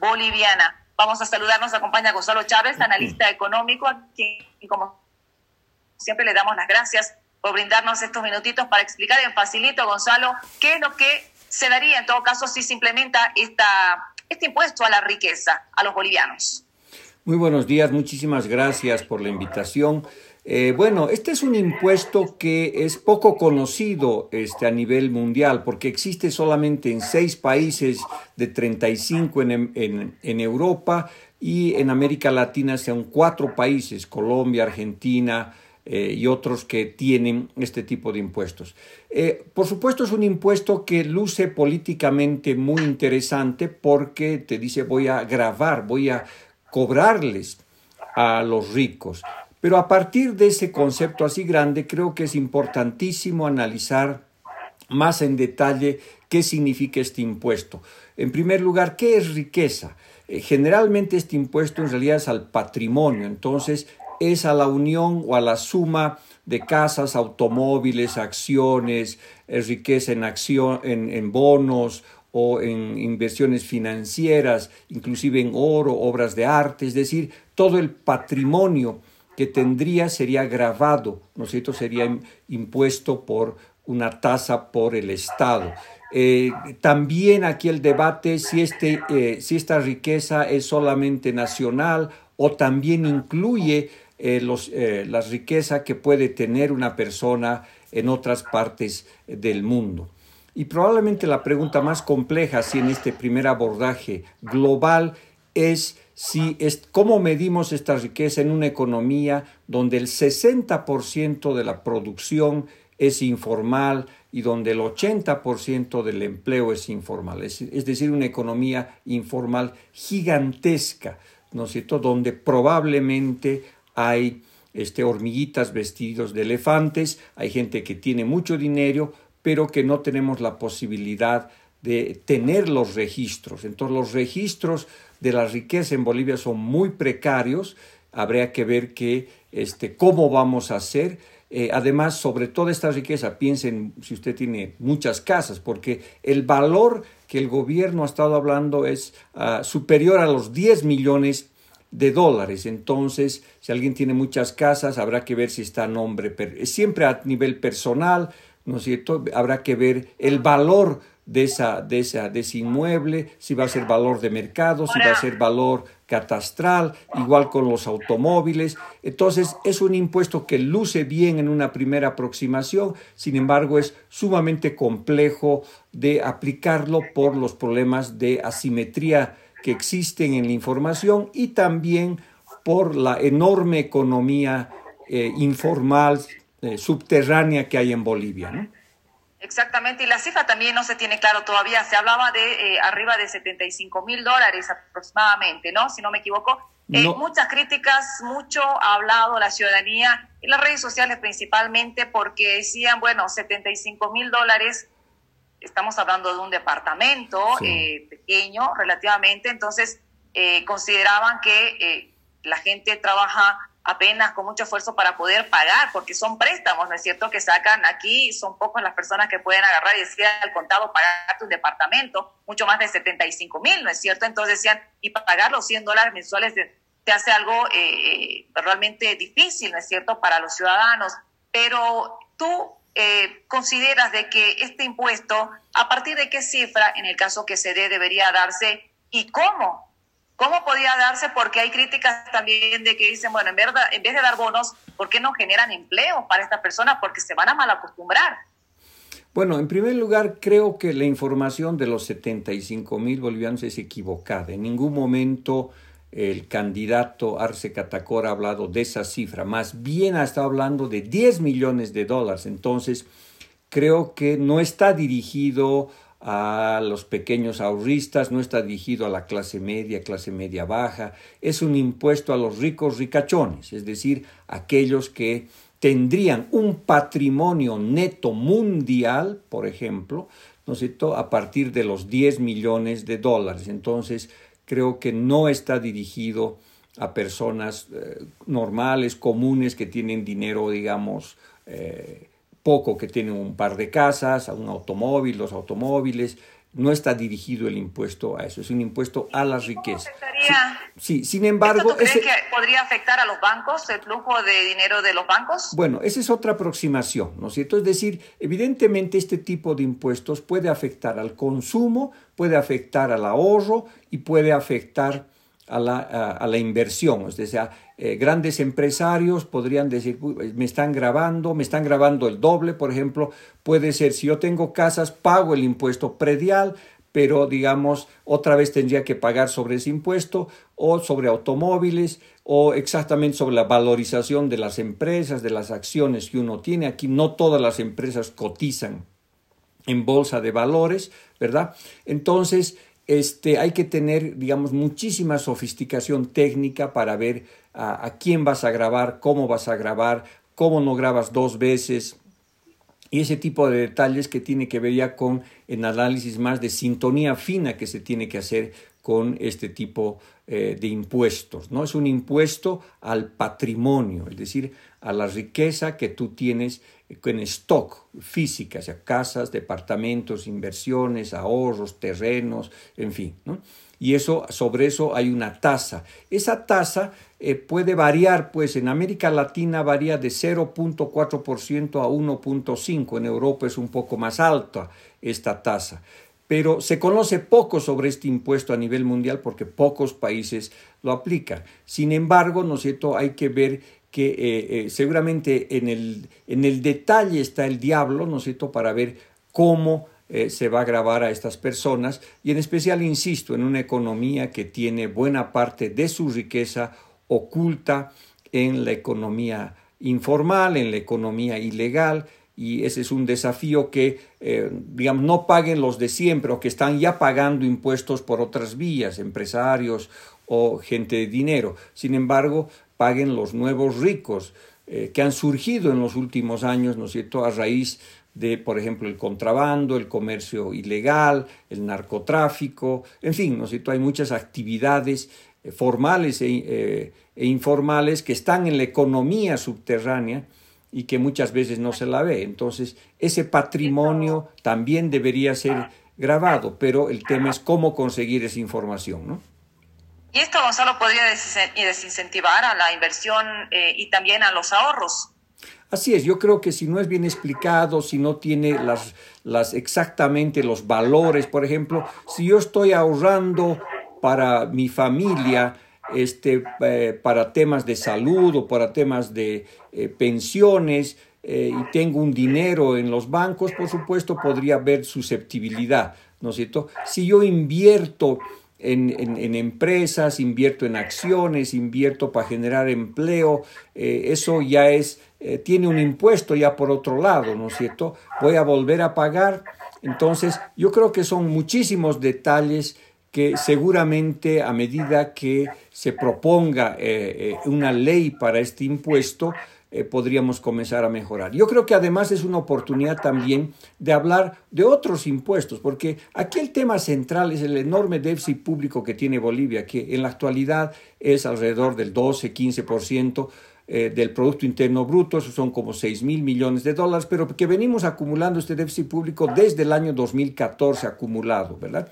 boliviana. Vamos a saludar, nos acompaña Gonzalo Chávez, analista económico, a quien como siempre le damos las gracias por brindarnos estos minutitos para explicar en facilito, Gonzalo, qué es lo que se daría en todo caso si se implementa esta, este impuesto a la riqueza a los bolivianos. Muy buenos días, muchísimas gracias por la invitación. Eh, bueno, este es un impuesto que es poco conocido este, a nivel mundial porque existe solamente en seis países de 35 en, en, en Europa y en América Latina son cuatro países, Colombia, Argentina, eh, y otros que tienen este tipo de impuestos. Eh, por supuesto es un impuesto que luce políticamente muy interesante porque te dice voy a grabar, voy a cobrarles a los ricos. Pero a partir de ese concepto así grande, creo que es importantísimo analizar más en detalle qué significa este impuesto. En primer lugar, ¿qué es riqueza? Eh, generalmente este impuesto en realidad es al patrimonio, entonces es a la unión o a la suma de casas, automóviles, acciones, riqueza en, acción, en, bonos o en inversiones financieras, inclusive en oro, obras de arte, es decir, todo el patrimonio que tendría sería grabado, ¿no es cierto? Sería impuesto por una tasa por el Estado. Eh, también aquí el debate si, este, eh, si esta riqueza es solamente nacional o también incluye eh, los, la riqueza que puede tener una persona en otras partes del mundo. Y probablemente la pregunta más compleja, si en este primer abordaje global, es si es, cómo medimos esta riqueza en una economía donde el 60% de la producción es informal y donde el 80% del empleo es informal, es, es, decir, una economía informal gigantesca, ¿no es cierto?, donde probablemente hay este, hormiguitas vestidos de elefantes, hay gente que tiene mucho dinero, pero que no tenemos la posibilidad de tener los registros. Entonces los registros de la riqueza en Bolivia son muy precarios, habría que ver que, este, cómo vamos a hacer. Eh, además, sobre toda esta riqueza, piensen si usted tiene muchas casas, porque el valor que el gobierno ha estado hablando es uh, superior a los 10 millones de dólares. Entonces, si alguien tiene muchas casas, habrá que ver si está a nombre, siempre a nivel personal, ¿no es cierto? Habrá que ver el valor de, esa, de, esa, de ese inmueble, si va a ser valor de mercado, si va a ser valor catastral, igual con los automóviles. Entonces, es un impuesto que luce bien en una primera aproximación, sin embargo, es sumamente complejo de aplicarlo por los problemas de asimetría que existen en la información y también por la enorme economía eh, informal eh, subterránea que hay en Bolivia. Exactamente, y la cifra también no se tiene claro todavía, se hablaba de eh, arriba de 75 mil dólares aproximadamente, ¿no? Si no me equivoco. Muchas críticas, mucho ha hablado la ciudadanía en las redes sociales principalmente porque decían, bueno, 75 mil dólares estamos hablando de un departamento eh, pequeño relativamente, entonces eh, consideraban que eh, la gente trabaja apenas con mucho esfuerzo para poder pagar, porque son préstamos, ¿no es cierto?, que sacan aquí, son pocas las personas que pueden agarrar y decir al contado pagarte un departamento, mucho más de 75 mil, ¿no es cierto? Entonces decían, y pagar los 100 dólares mensuales te hace algo realmente difícil, ¿no es cierto?, para los ciudadanos. Pero tú eh, consideras de que este impuesto, a partir de qué cifra, en el caso que se dé, debería darse y cómo? ¿Cómo podría darse? Porque hay críticas también de que dicen, bueno, en, verdad, en vez de dar bonos, ¿por qué no generan empleo para estas personas? Porque se van a mal acostumbrar. Bueno, en primer lugar, creo que la información de los 75 mil bolivianos es equivocada. En ningún momento el candidato Arce Catacora ha hablado de esa cifra, más bien ha estado hablando de 10 millones de dólares. Entonces, creo que no está dirigido a los pequeños ahorristas, no está dirigido a la clase media, clase media baja, es un impuesto a los ricos ricachones, es decir, aquellos que tendrían un patrimonio neto mundial, por ejemplo, ¿no es cierto?, a partir de los 10 millones de dólares. Entonces, creo que no está dirigido a personas eh, normales, comunes, que tienen dinero, digamos, eh, poco, que tienen un par de casas, un automóvil, los automóviles, no está dirigido el impuesto a eso, es un impuesto a la riqueza. Sí, sin embargo... ¿Tú crees que podría afectar a los bancos, el flujo de dinero de los bancos? Bueno, esa es otra aproximación, ¿no es cierto? Es decir, evidentemente este tipo de impuestos puede afectar al consumo, puede afectar al ahorro y puede afectar a la, a, la inversión. Es decir, eh, grandes empresarios podrían decir, me están grabando, me están grabando el doble, por ejemplo, puede ser, si yo tengo casas, pago el impuesto predial, pero digamos, otra vez tendría que pagar sobre ese impuesto o sobre automóviles o exactamente sobre la valorización de las empresas, de las acciones que uno tiene. Aquí no todas las empresas cotizan en bolsa de valores, ¿verdad? Entonces, este, hay que tener, digamos, muchísima sofisticación técnica para ver a, quién vas a grabar, cómo vas a grabar, cómo no grabas dos veces, y ese tipo de detalles que tiene que ver ya con el análisis más de sintonía fina que se tiene que hacer con este tipo eh, de impuestos. ¿no? Es un impuesto al patrimonio, es decir, a la riqueza que tú tienes en stock física, o sea, casas, departamentos, inversiones, ahorros, terrenos, en fin. Y eso, sobre eso hay una tasa. Esa tasa eh, puede variar, pues en América Latina varía de 0.4% a 1.5%, en Europa es un poco más alta esta tasa. Pero se conoce poco sobre este impuesto a nivel mundial porque pocos países lo aplican. Sin embargo, ¿no es cierto? Hay que ver que eh, eh, seguramente en el, en el detalle está el diablo, ¿no es cierto?, para ver cómo se va a grabar a estas personas y en especial, insisto, en una economía que tiene buena parte de su riqueza oculta en la economía informal, en la economía ilegal, y ese es un desafío que, eh, digamos, no paguen los de siempre o que están ya pagando impuestos por otras vías, empresarios o gente de dinero. Sin embargo, paguen los nuevos ricos eh, que han surgido en los últimos años, ¿no es cierto?, a raíz de, por ejemplo, el contrabando, el comercio ilegal, el narcotráfico, en fin, ¿no es cierto?, hay muchas actividades eh, formales e, eh, e, informales que están en la economía subterránea y que muchas veces no se la ve. Entonces, ese patrimonio también debería ser grabado, pero el tema es cómo conseguir esa información, ¿no? Y esto, Gonzalo, podría desincentivar a la inversión eh, y también a los ahorros. Así es, yo creo que si no es bien explicado, si no tiene las, las exactamente los valores, por ejemplo, si yo estoy ahorrando para mi familia, este, eh, para temas de salud o para temas de eh, pensiones y tengo un dinero en los bancos, por supuesto podría haber susceptibilidad, ¿no es cierto? Si yo invierto en, en, empresas, invierto en acciones, invierto para generar empleo, eso ya es, tiene un impuesto ya por otro lado, ¿no es cierto? Voy a volver a pagar. Entonces, yo creo que son muchísimos detalles que seguramente a medida que se proponga eh, eh, una ley para este impuesto, eh, podríamos comenzar a mejorar. Yo creo que además es una oportunidad también de hablar de otros impuestos, porque aquí el tema central es el enorme déficit público que tiene Bolivia, que en la actualidad es alrededor del 12-15% del Producto Interno Bruto, eso son como 6 mil millones de dólares, pero que venimos acumulando este déficit público desde el año 2014 acumulado, ¿verdad?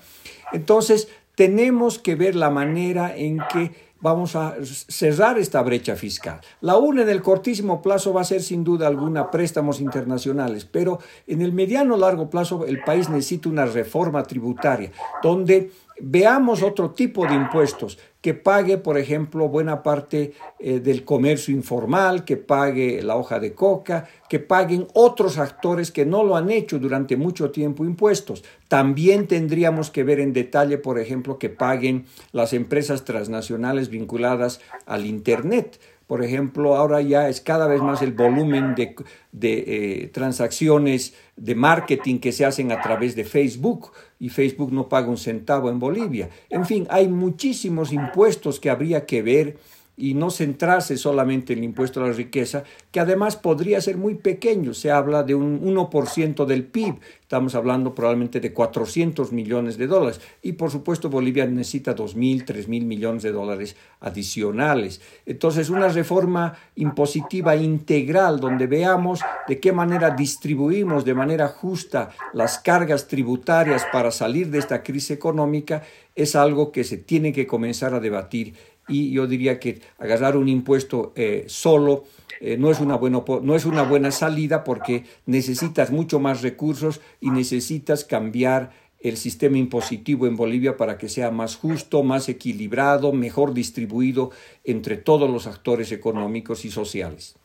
Entonces, tenemos que ver la manera en que vamos a cerrar esta brecha fiscal. La una en el cortísimo plazo va a ser sin duda alguna préstamos internacionales, pero en el mediano largo plazo el país necesita una reforma tributaria donde veamos otro tipo de impuestos que pague, por ejemplo, buena parte eh, del comercio informal, que pague la hoja de coca, que paguen otros actores que no lo han hecho durante mucho tiempo impuestos. También tendríamos que ver en detalle, por ejemplo, que paguen las empresas transnacionales vinculadas al Internet por ejemplo, ahora ya es cada vez más el volumen de, de eh, transacciones de marketing que se hacen a través de Facebook y Facebook no paga un centavo en Bolivia. En fin, hay muchísimos impuestos que habría que ver y no centrarse solamente en el impuesto a la riqueza, que además podría ser muy pequeño. Se habla de un 1% del PIB, estamos hablando probablemente de 400 millones de dólares. Y por supuesto Bolivia necesita 2.000, 3.000 millones de dólares adicionales. Entonces, una reforma impositiva integral donde veamos de qué manera distribuimos de manera justa las cargas tributarias para salir de esta crisis económica es algo que se tiene que comenzar a debatir y yo diría que agarrar un impuesto eh, solo eh, no, es una buena, no es una buena salida porque necesitas mucho más recursos y necesitas cambiar el sistema impositivo en Bolivia para que sea más justo, más equilibrado, mejor distribuido entre todos los actores económicos y sociales.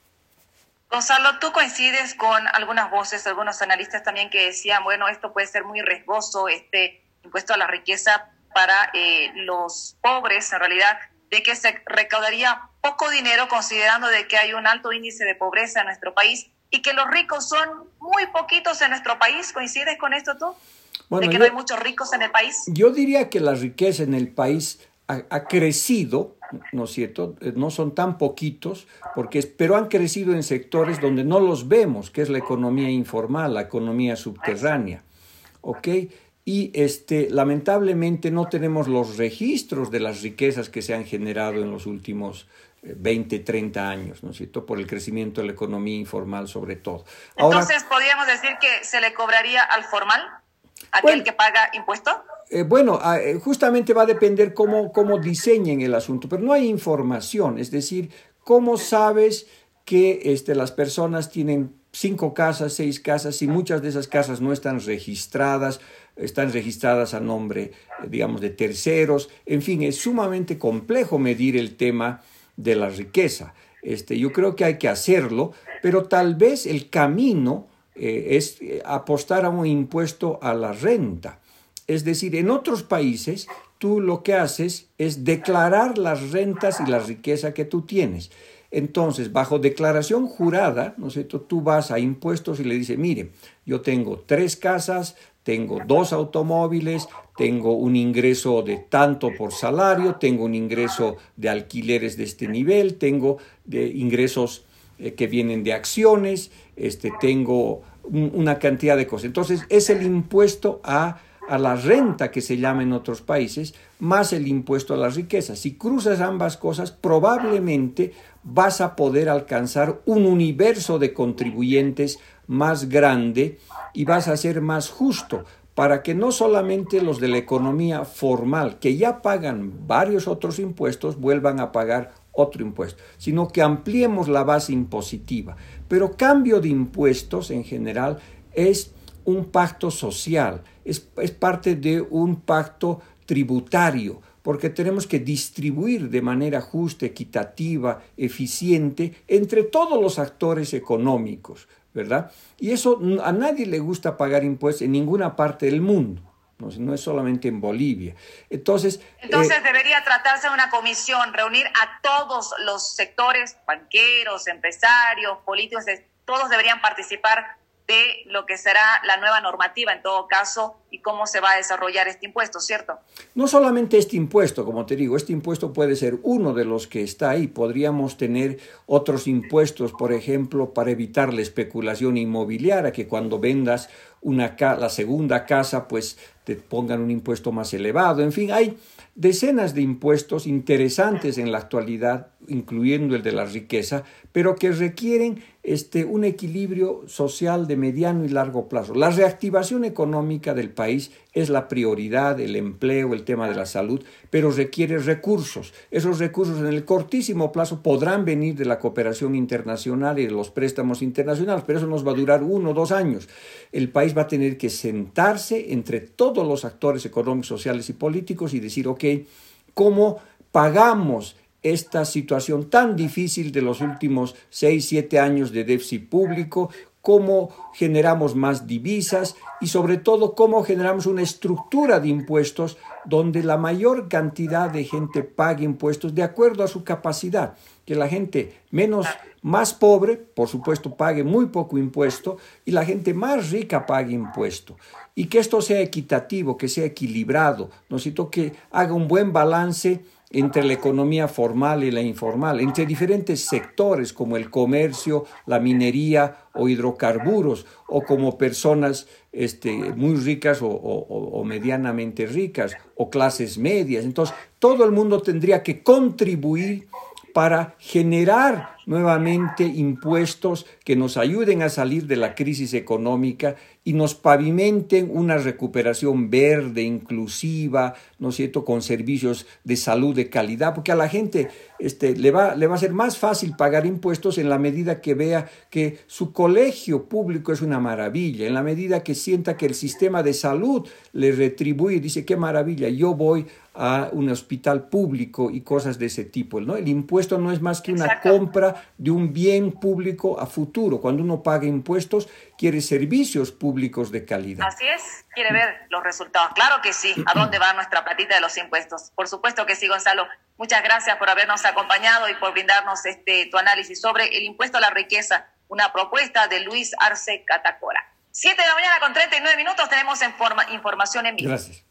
Gonzalo, ¿tú coincides con algunas voces, algunos analistas también que decían, bueno, esto puede ser muy riesgoso, este impuesto a la riqueza para eh, los pobres, en realidad, de que se recaudaría poco dinero considerando de que hay un alto índice de pobreza en nuestro país y que los ricos son muy poquitos en nuestro país. ¿Coincides con esto tú? de que no hay muchos ricos en el país. Yo diría que la riqueza en el país ha, crecido, ¿no es cierto? Eh, no son tan poquitos, porque, pero han crecido en sectores donde no los vemos, que es la economía informal, la economía subterránea. ¿Ok? Y este, lamentablemente no tenemos los registros de las riquezas que se han generado en los últimos 20, eh, 30 años, ¿no es cierto? Por el crecimiento de la economía informal sobre todo. Entonces, ¿podríamos decir que se le cobraría al formal, aquel que paga impuesto? Eh, bueno, ah, eh, justamente va a depender cómo, cómo diseñen el asunto, pero no hay información, es decir, ¿cómo sabes que este, las personas tienen cinco casas, seis casas, y muchas de esas casas no están registradas, están registradas a nombre, digamos, de terceros. En fin, es sumamente complejo medir el tema de la riqueza. Este, yo creo que hay que hacerlo, pero tal vez el camino eh, es eh, apostar a un impuesto a la renta. Es decir, en otros países tú lo que haces es declarar las rentas y la riqueza que tú tienes. Entonces, bajo declaración jurada, ¿no es cierto? Tú vas a impuestos y le dices, mire, yo tengo tres casas, tengo dos automóviles, tengo un ingreso de tanto por salario, tengo un ingreso de alquileres de este nivel, tengo de ingresos eh, que vienen de acciones, este, tengo una cantidad de cosas. Entonces, es el impuesto a, a la renta que se llama en otros países, más el impuesto a la riqueza. Si cruzas ambas cosas, probablemente vas a poder alcanzar un universo de contribuyentes más grande y vas a ser más justo para que no solamente los de la economía formal, que ya pagan varios otros impuestos, vuelvan a pagar otro impuesto, sino que ampliemos la base impositiva. Pero cambio de impuestos en general es un pacto social, es, es parte de un pacto tributario, porque tenemos que distribuir de manera justa, equitativa, eficiente entre todos los actores económicos. ¿Verdad? Y eso a nadie le gusta pagar impuestos en ninguna parte del mundo. No, es solamente en Bolivia. Entonces, Entonces eh, debería tratarse de una comisión, reunir a todos los sectores, banqueros, empresarios, políticos, todos deberían participar de lo que será la nueva normativa en todo caso y cómo se va a desarrollar este impuesto, ¿cierto? No solamente este impuesto, como te digo, este impuesto puede ser uno de los que está ahí. Podríamos tener otros impuestos, por ejemplo, para evitar la especulación inmobiliaria, que cuando vendas una la segunda casa, pues te pongan un impuesto más elevado. En fin, hay decenas de impuestos interesantes en la actualidad, incluyendo el de la riqueza, pero que requieren este, un equilibrio social de mediano y largo plazo. La reactivación económica del país es la prioridad, el empleo, el tema de la salud, pero requiere recursos. Esos recursos en el cortísimo plazo podrán venir de la cooperación internacional y de los préstamos internacionales, pero eso nos va a durar uno o dos años. El país va a tener que sentarse entre todos los actores económicos, sociales y políticos y decir, ok, ¿cómo pagamos esta situación tan difícil de los últimos seis, siete años de déficit público, cómo generamos más divisas y sobre todo cómo generamos una estructura de impuestos donde la mayor cantidad de gente pague impuestos de acuerdo a su capacidad, que la gente menos más pobre, por supuesto, pague muy poco impuesto y la gente más rica pague impuesto. Y que esto sea equitativo, que sea equilibrado, necesito que haga un buen balance entre la economía formal y la informal, entre diferentes sectores como el comercio, la minería o hidrocarburos, o como personas este, muy ricas o, o, medianamente ricas, o clases medias. Entonces, todo el mundo tendría que contribuir para generar nuevamente impuestos que nos ayuden a salir de la crisis económica y nos pavimenten una recuperación verde, inclusiva, ¿no es cierto?, con servicios de salud de calidad, porque a la gente este, le, va, le va a ser más fácil pagar impuestos en la medida que vea que su colegio público es una maravilla, en la medida que sienta que el sistema de salud le retribuye, dice, qué maravilla, yo voy a un hospital público y cosas de ese tipo. ¿no? El impuesto no es más que una compra de un bien público a futuro. Cuando uno paga impuestos, quiere servicios públicos de calidad. Así es, quiere ver los resultados. Claro que sí. ¿A dónde va nuestra platita de los impuestos? Por supuesto que sí, Gonzalo. Muchas gracias por habernos acompañado y por brindarnos este tu análisis sobre el impuesto a la riqueza, una propuesta de Luis Arce Catacora. Siete de la mañana con 39 minutos tenemos información en vivo. Gracias.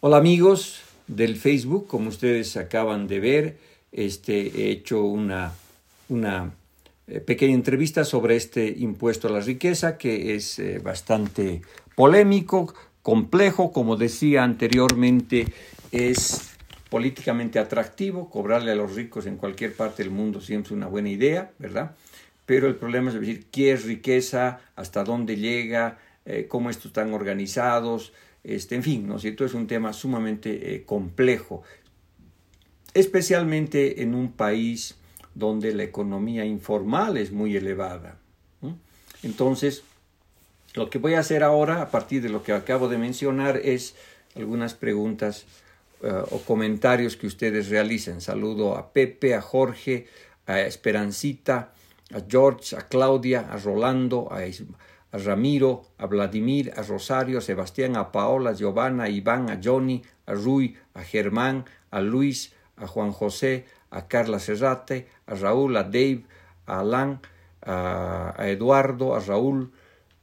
Hola amigos del Facebook, como ustedes acaban de ver, este, he hecho una, una eh, pequeña entrevista sobre este impuesto a la riqueza que es eh, bastante polémico, complejo, como decía anteriormente, es políticamente atractivo, cobrarle a los ricos en cualquier parte del mundo siempre es una buena idea, ¿verdad? Pero el problema es decir, ¿qué es riqueza? ¿Hasta dónde llega? Eh, cómo están organizados, este, en fin, ¿no es cierto? Es un tema sumamente eh, complejo, especialmente en un país donde la economía informal es muy elevada. Entonces, lo que voy a hacer ahora, a partir de lo que acabo de mencionar, es algunas preguntas eh, o comentarios que ustedes realicen. Saludo a Pepe, a Jorge, a Esperancita, a George, a Claudia, a Rolando, a a Ramiro, a Vladimir, a Rosario, a Sebastián, a Paola, a Giovanna, a Iván, a Johnny, a Rui, a Germán, a Luis, a Juan José, a Carla Serrate, a Raúl, a Dave, a Alan, a, Eduardo, a Raúl.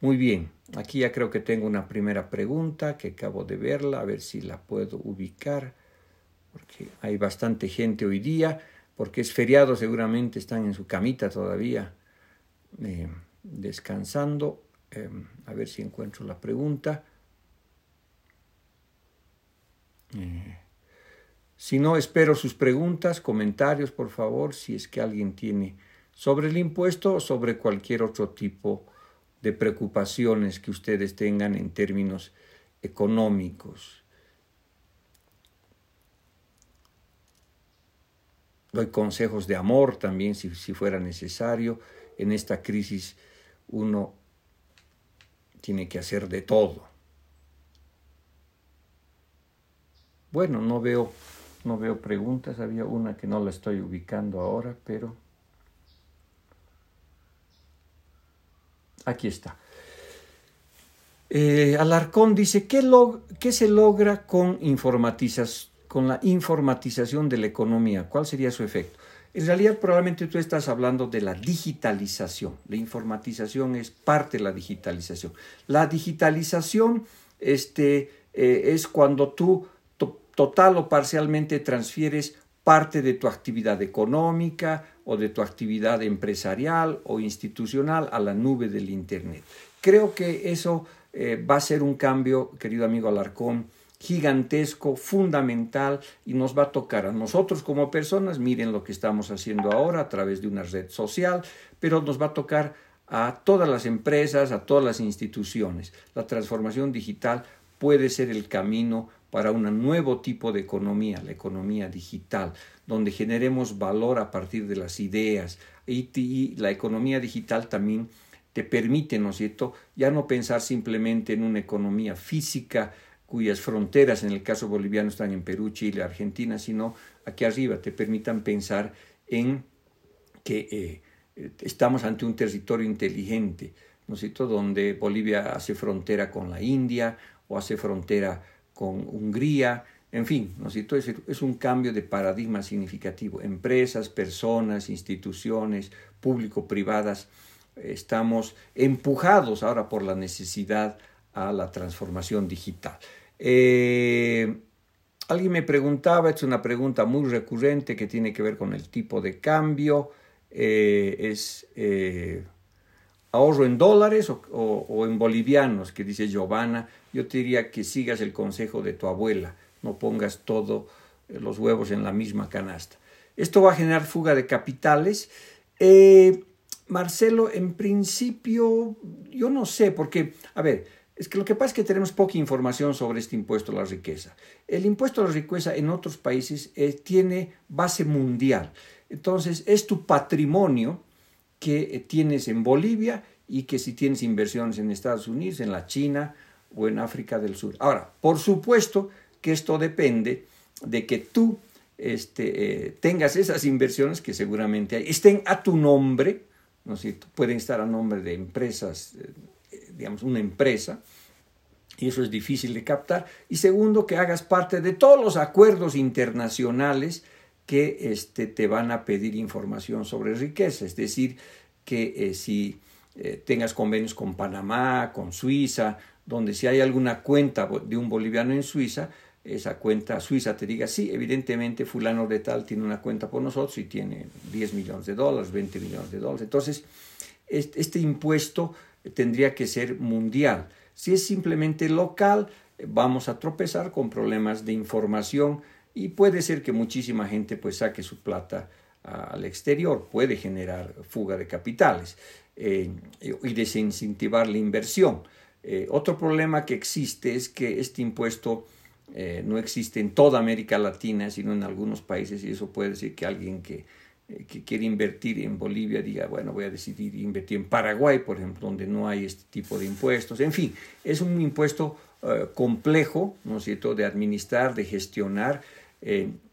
Muy bien, aquí ya creo que tengo una primera pregunta que acabo de verla, a ver si la puedo ubicar, porque hay bastante gente hoy día, porque es feriado, seguramente están en su camita todavía, eh, descansando. Em, a ver si encuentro la pregunta. Eh, si no, espero sus preguntas, comentarios, por favor, si es que alguien tiene sobre el impuesto o sobre cualquier otro tipo de preocupaciones que ustedes tengan en términos económicos. Doy consejos de amor también si, si fuera necesario. En esta crisis uno tiene que hacer de todo. Bueno, no veo, no veo preguntas, había una que no la estoy ubicando ahora, pero aquí está. Eh, Alarcón dice, ¿qué, ¿qué, se logra con, con la informatización de la economía? ¿Cuál sería su efecto? En realidad probablemente tú estás hablando de la digitalización. La informatización es parte de la digitalización. La digitalización este, eh, es cuando tú total o parcialmente transfieres parte de tu actividad económica o de tu actividad empresarial o institucional a la nube del Internet. Creo que eso eh, va a ser un cambio, querido amigo Alarcón, gigantesco, fundamental y nos va a tocar a nosotros como personas, miren lo que estamos haciendo ahora a través de una red social, pero nos va a tocar a todas las empresas, a todas las instituciones. La transformación digital puede ser el camino para un nuevo tipo de economía, la economía digital, donde generemos valor a partir de las ideas. Y, la economía digital también te permite, ¿no es cierto?, ya no pensar simplemente en una economía física, cuyas fronteras en el caso boliviano están en Perú, Chile, Argentina, sino aquí arriba te permitan pensar en que eh, estamos ante un territorio inteligente, ¿no es cierto?, donde Bolivia hace frontera con la India o hace frontera con Hungría, en fin, ¿no es cierto?, es un cambio de paradigma significativo. Empresas, personas, instituciones, público-privadas, estamos empujados ahora por la necesidad a la transformación digital. Eh, alguien me preguntaba, es una pregunta muy recurrente que tiene que ver con el tipo de cambio, eh, es eh, ahorro en dólares o, en bolivianos, que dice Giovanna, yo te diría que sigas el consejo de tu abuela, no pongas todos los huevos en la misma canasta. Esto va a generar fuga de capitales. Marcelo, en principio, yo no sé, porque, a ver, es que lo que pasa es que tenemos poca información sobre este impuesto a la riqueza. El impuesto a la riqueza en otros países eh, tiene base mundial. Entonces, es tu patrimonio que eh, tienes en Bolivia y que si tienes inversiones en Estados Unidos, en la China o en África del Sur. Ahora, por supuesto que esto depende de que tú este, eh, tengas esas inversiones que seguramente hay, estén a tu nombre, ¿no Pueden estar a nombre de empresas, digamos, una empresa, y eso es difícil de captar. Y segundo, que hagas parte de todos los acuerdos internacionales que este, te van a pedir información sobre riqueza, es decir, que eh, si eh, tengas convenios con Panamá, con Suiza, donde si hay alguna cuenta de un boliviano en Suiza, esa cuenta suiza te diga, sí, evidentemente fulano de tal tiene una cuenta por nosotros y tiene 10 millones de dólares, 20 millones de dólares. Entonces, este impuesto tendría que ser mundial. Si es simplemente local, vamos a tropezar con problemas de información y puede ser que muchísima gente pues saque su plata al exterior, puede generar fuga de capitales eh, y desincentivar la inversión. Eh, otro problema que existe es que este impuesto eh, no existe en toda América Latina, sino en algunos países, y eso puede decir que alguien que, que quiere invertir en Bolivia diga, bueno, voy a decidir invertir en Paraguay, por ejemplo, donde no hay este tipo de impuestos. En fin, es un impuesto eh, complejo, ¿no es cierto?, de administrar, de gestionar,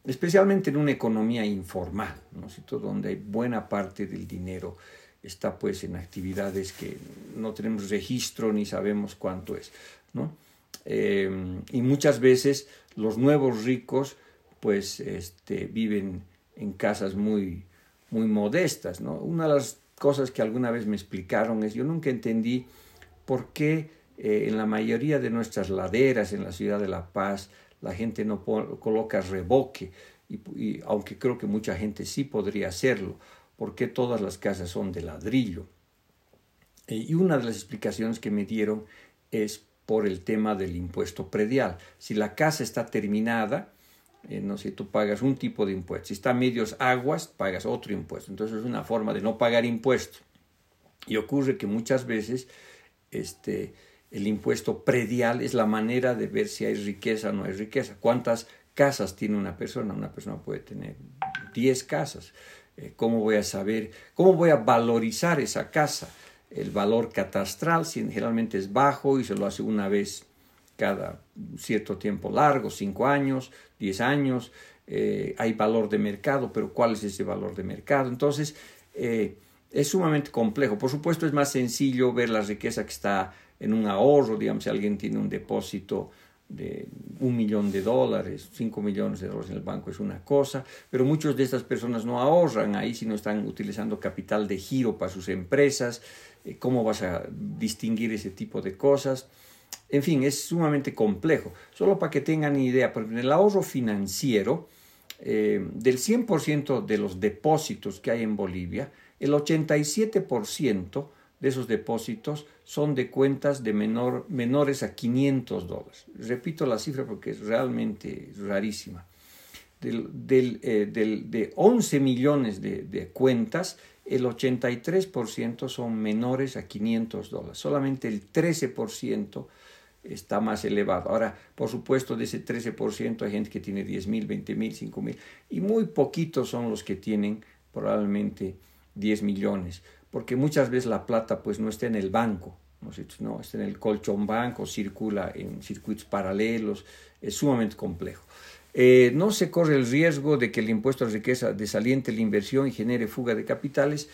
especialmente en una economía informal, ¿no es cierto?, donde buena parte del dinero está pues en actividades que no tenemos registro ni sabemos cuánto es, ¿no? Y muchas veces los nuevos ricos pues este, viven en casas muy, muy modestas. ¿no? Una de las cosas que alguna vez me explicaron es, yo nunca entendí por qué eh, en la mayoría de nuestras laderas en la ciudad de La Paz la gente no coloca reboque, y, aunque creo que mucha gente sí podría hacerlo, por qué todas las casas son de ladrillo. Eh, y una de las explicaciones que me dieron es por el tema del impuesto predial. Si la casa está terminada, eh, no sé, tú pagas un tipo de impuesto. Si está a medios aguas, pagas otro impuesto. Entonces es una forma de no pagar impuesto. Y ocurre que muchas veces este, el impuesto predial es la manera de ver si hay riqueza o no hay riqueza. ¿Cuántas casas tiene una persona? Una persona puede tener 10 casas. Eh, ¿Cómo voy a saber? ¿Cómo voy a valorizar esa casa? el valor catastral generalmente es bajo y se lo hace una vez cada cierto tiempo largo, cinco años, diez años. Eh, hay valor de mercado, pero ¿cuál es ese valor de mercado? Entonces, eh, es sumamente complejo. Por supuesto, es más sencillo ver la riqueza que está en un ahorro, digamos, si alguien tiene un depósito de un millón de dólares, cinco millones de dólares en el banco es una cosa, pero muchas de estas personas no ahorran ahí, sino están utilizando capital de giro para sus empresas, eh, cómo vas a distinguir ese tipo de cosas. En fin, es sumamente complejo. Solo para que tengan idea, porque en el ahorro financiero, eh, del 100% de los depósitos que hay en Bolivia, el 87% de esos depósitos son de cuentas de menor, menores a 500 dólares. Repito la cifra porque es realmente rarísima. Del, eh, de 11 millones de, de cuentas, el 83% son menores a 500 dólares, solamente el 13% está más elevado. Ahora, por supuesto, de ese 13% hay gente que tiene 10 mil, 20 mil, 5 mil, y muy poquitos son los que tienen probablemente 10 millones, porque muchas veces la plata pues no está en el banco, no, está en el colchón banco, circula en circuitos paralelos, es sumamente complejo. Eh, no se corre el riesgo de que el impuesto a riqueza desaliente la inversión y genere fuga de capitales.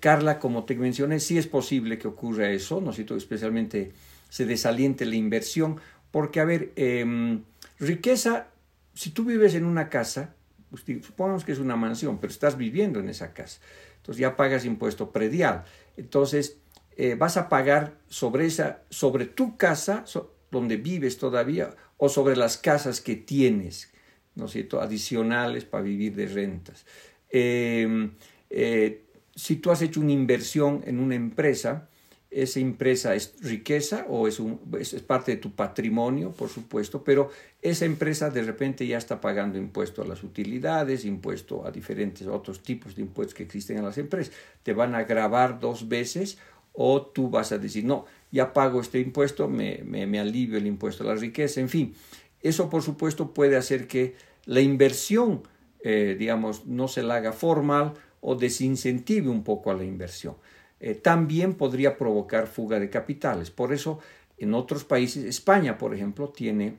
Carla, como te mencioné, sí es posible que ocurra eso, ¿no especialmente se desaliente la inversión, porque, a ver, em, riqueza, si tú vives en una casa, pues, supongamos que es una mansión, pero estás viviendo en esa casa, entonces ya pagas impuesto predial, entonces eh, vas a pagar sobre, esa, sobre tu casa, donde vives todavía, o sobre las casas que tienes, ¿no es cierto?, adicionales para vivir de rentas. Em, eh, si tú has hecho una inversión en una empresa, esa empresa es riqueza o es, un, es, parte de tu patrimonio, por supuesto, pero esa empresa de repente ya está pagando impuesto a las utilidades, impuesto a diferentes otros tipos de impuestos que existen en las empresas. Te van a grabar dos veces o tú vas a decir, no, ya pago este impuesto, me, me, alivio el impuesto a la riqueza, en fin. Eso, por supuesto, puede hacer que la inversión, eh, digamos, no se la haga formal o desincentive un poco a la inversión. Eh, también podría provocar fuga de capitales. Por eso, en otros países, España, por ejemplo, tiene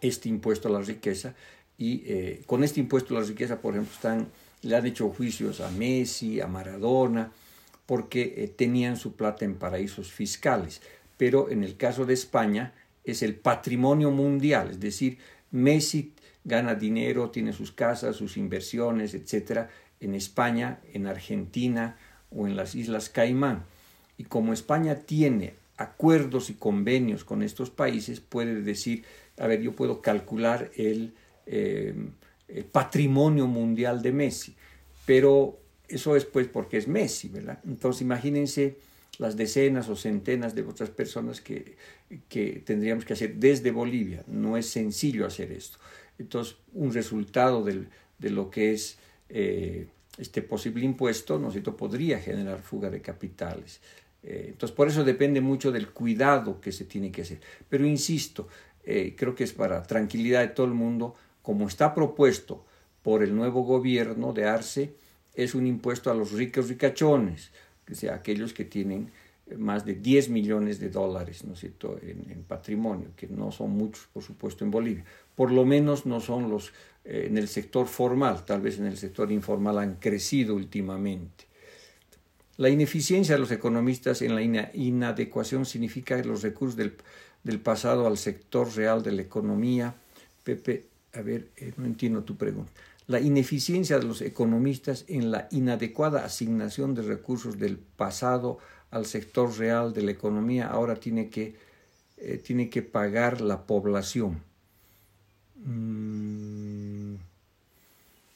este impuesto a la riqueza y eh, con este impuesto a la riqueza, por ejemplo, están, le han hecho juicios a Messi, a Maradona, porque eh, tenían su plata en paraísos fiscales. Pero en el caso de España es el patrimonio mundial, es decir, Messi gana dinero, tiene sus casas, sus inversiones, etcétera, en España, en Argentina, o en las Islas Caimán. Y como España tiene acuerdos y convenios con estos países, puede decir, a ver, yo puedo calcular el, eh, patrimonio mundial de Messi, pero eso es pues porque es Messi, ¿verdad? Entonces imagínense las decenas o centenas de otras personas que, que tendríamos que hacer desde Bolivia. No es sencillo hacer esto. Entonces, un resultado del, de lo que es eh, este posible impuesto, ¿no podría generar fuga de capitales. Eh, entonces, por eso depende mucho del cuidado que se tiene que hacer. Pero insisto, eh, creo que es para tranquilidad de todo el mundo, como está propuesto por el nuevo gobierno de Arce, es un impuesto a los ricos ricachones, que sea aquellos que tienen más de 10 millones de dólares ¿no En, en, patrimonio, que no son muchos, por supuesto, en Bolivia. Por lo menos no son los eh, en el sector formal, tal vez en el sector informal han crecido últimamente. La ineficiencia de los economistas en la inadecuación significa los recursos del, pasado al sector real de la economía. Pepe, a ver, eh, no entiendo tu pregunta. La ineficiencia de los economistas en la inadecuada asignación de recursos del pasado al sector real de la economía ahora tiene que, eh, tiene que pagar la población. Mm,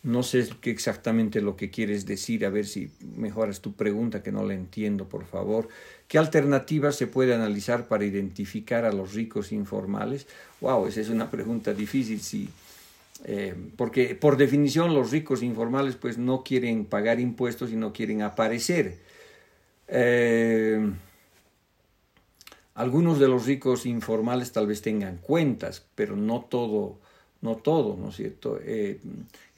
no sé exactamente lo que quieres decir, a ver si mejoras tu pregunta, que no la entiendo, por favor. ¿Qué alternativas se puede analizar para identificar a los ricos informales? Wow, esa es una pregunta difícil, sí. Eh, porque por definición los ricos informales pues no quieren pagar impuestos y no quieren aparecer. Eh, algunos de los ricos informales tal vez tengan cuentas, pero no todo no todo, ¿no es cierto? Eh,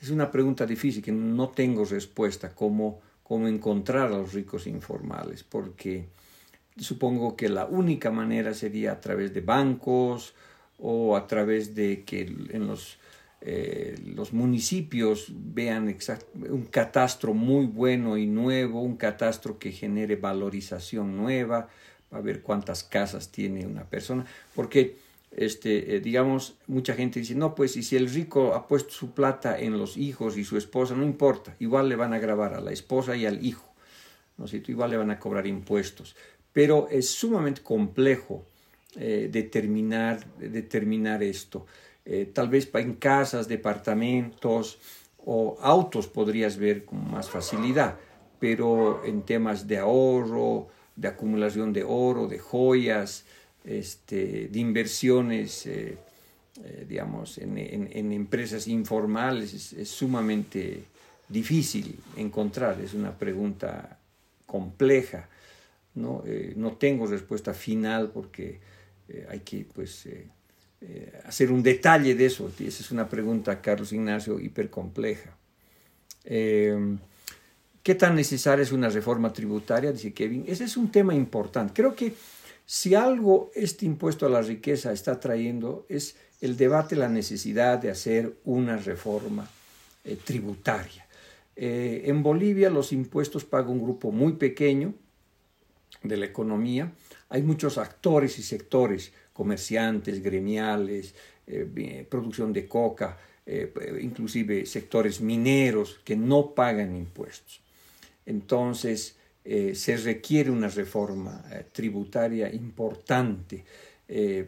es una pregunta difícil que no tengo respuesta, cómo, cómo encontrar a los ricos informales, porque supongo que la única manera sería a través de bancos o a través de que en los, eh, los municipios vean un catastro muy bueno y nuevo, un catastro que genere valorización nueva, para ver cuántas casas tiene una persona, porque este, eh, digamos, mucha gente dice, no, pues y si el rico ha puesto su plata en los hijos y su esposa, no importa, igual le van a grabar a la esposa y al hijo, ¿no es Igual le van a cobrar impuestos. Pero es sumamente complejo eh, determinar, determinar esto. Eh, tal vez en casas, departamentos o autos podrías ver con más facilidad, pero en temas de ahorro, de acumulación de oro, de joyas, este, de inversiones, eh, eh, digamos, en, empresas informales es, sumamente difícil encontrar, es una pregunta compleja. No, eh, no tengo respuesta final porque hay que pues, hacer un detalle de eso. Esa es una pregunta, Carlos Ignacio, hipercompleja. ¿Qué tan necesaria es una reforma tributaria? Dice Kevin. Ese es un tema importante. Creo que si algo este impuesto a la riqueza está trayendo es el debate, la necesidad de hacer una reforma eh, tributaria. Eh, en Bolivia los impuestos paga un grupo muy pequeño de la economía. Hay muchos actores y sectores, comerciantes, gremiales, eh, producción de coca, inclusive sectores mineros que no pagan impuestos. Entonces, se requiere una reforma tributaria importante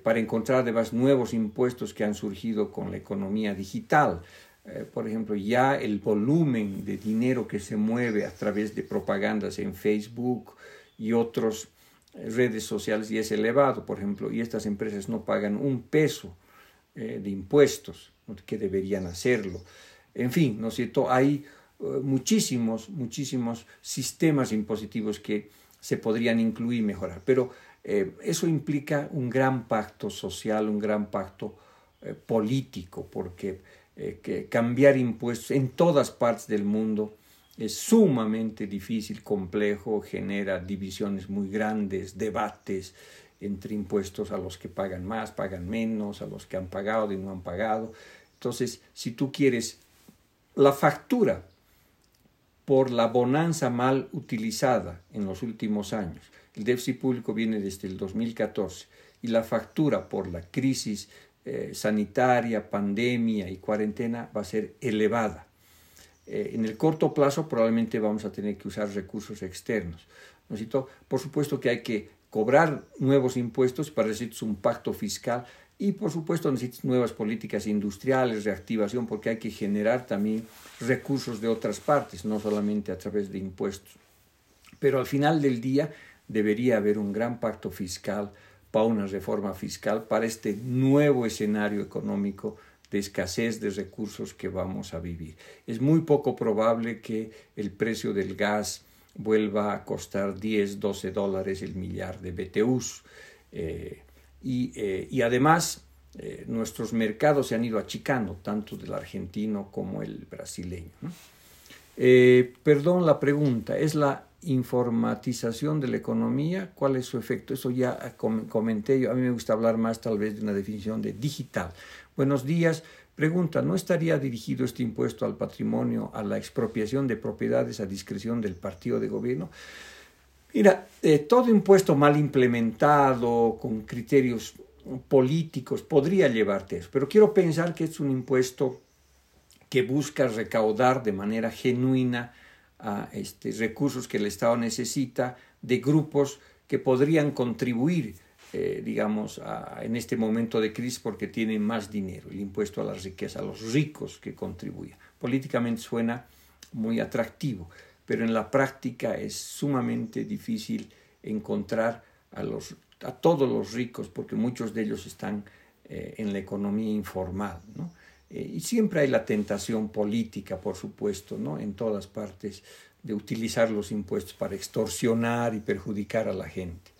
para encontrar además nuevos impuestos que han surgido con la economía digital. Eh, por ejemplo, ya el volumen de dinero que se mueve a través de propagandas en Facebook y otras eh, redes sociales ya es elevado, por ejemplo, y estas empresas no pagan un peso eh, de impuestos, que deberían hacerlo. En fin, ¿no es cierto? Hay muchísimos, muchísimos sistemas impositivos que se podrían incluir y mejorar, pero eso implica un gran pacto social, un gran pacto político, porque eh, que cambiar impuestos en todas partes del mundo es sumamente difícil, complejo, genera divisiones muy grandes, debates entre impuestos a los que pagan más, pagan menos, a los que han pagado y no han pagado. Entonces, si tú quieres la factura por la bonanza mal utilizada en los últimos años, el déficit público viene desde el 2014 y la factura por la crisis eh, sanitaria, pandemia y cuarentena va a ser elevada. Eh, en el corto plazo probablemente vamos a tener que usar recursos externos. Por supuesto que hay que cobrar nuevos impuestos para necesitas un pacto fiscal y por supuesto necesitas nuevas políticas industriales, reactivación, porque hay que generar también recursos de otras partes, no solamente a través de impuestos. Pero al final del día debería haber un gran pacto fiscal para una reforma fiscal para este nuevo escenario económico de escasez de recursos que vamos a vivir. Es muy poco probable que el precio del gas vuelva a costar 10, 12 dólares el millar de BTUs. Eh, eh, y, además, eh, nuestros mercados se han ido achicando, tanto del argentino como el brasileño. perdón la pregunta, ¿es la informatización de la economía, ¿cuál es su efecto? Eso ya comenté yo, a mí me gusta hablar más tal vez de una definición de digital. Buenos días, pregunta, ¿no estaría dirigido este impuesto al patrimonio, a la expropiación de propiedades a discreción del partido de gobierno? Mira, eh, todo impuesto mal implementado, con criterios políticos, podría llevarte a eso, pero quiero pensar que es un impuesto que busca recaudar de manera genuina a este, recursos que el Estado necesita de grupos que podrían contribuir, eh, digamos, en este momento de crisis porque tienen más dinero, el impuesto a la riqueza, a los ricos que contribuyen. Políticamente suena muy atractivo, pero en la práctica es sumamente difícil encontrar a, los, a todos los ricos porque muchos de ellos están eh, en la economía informal, ¿no? Eh, y siempre hay la tentación política, por supuesto, ¿no? en todas partes, de utilizar los impuestos para extorsionar y perjudicar a la gente.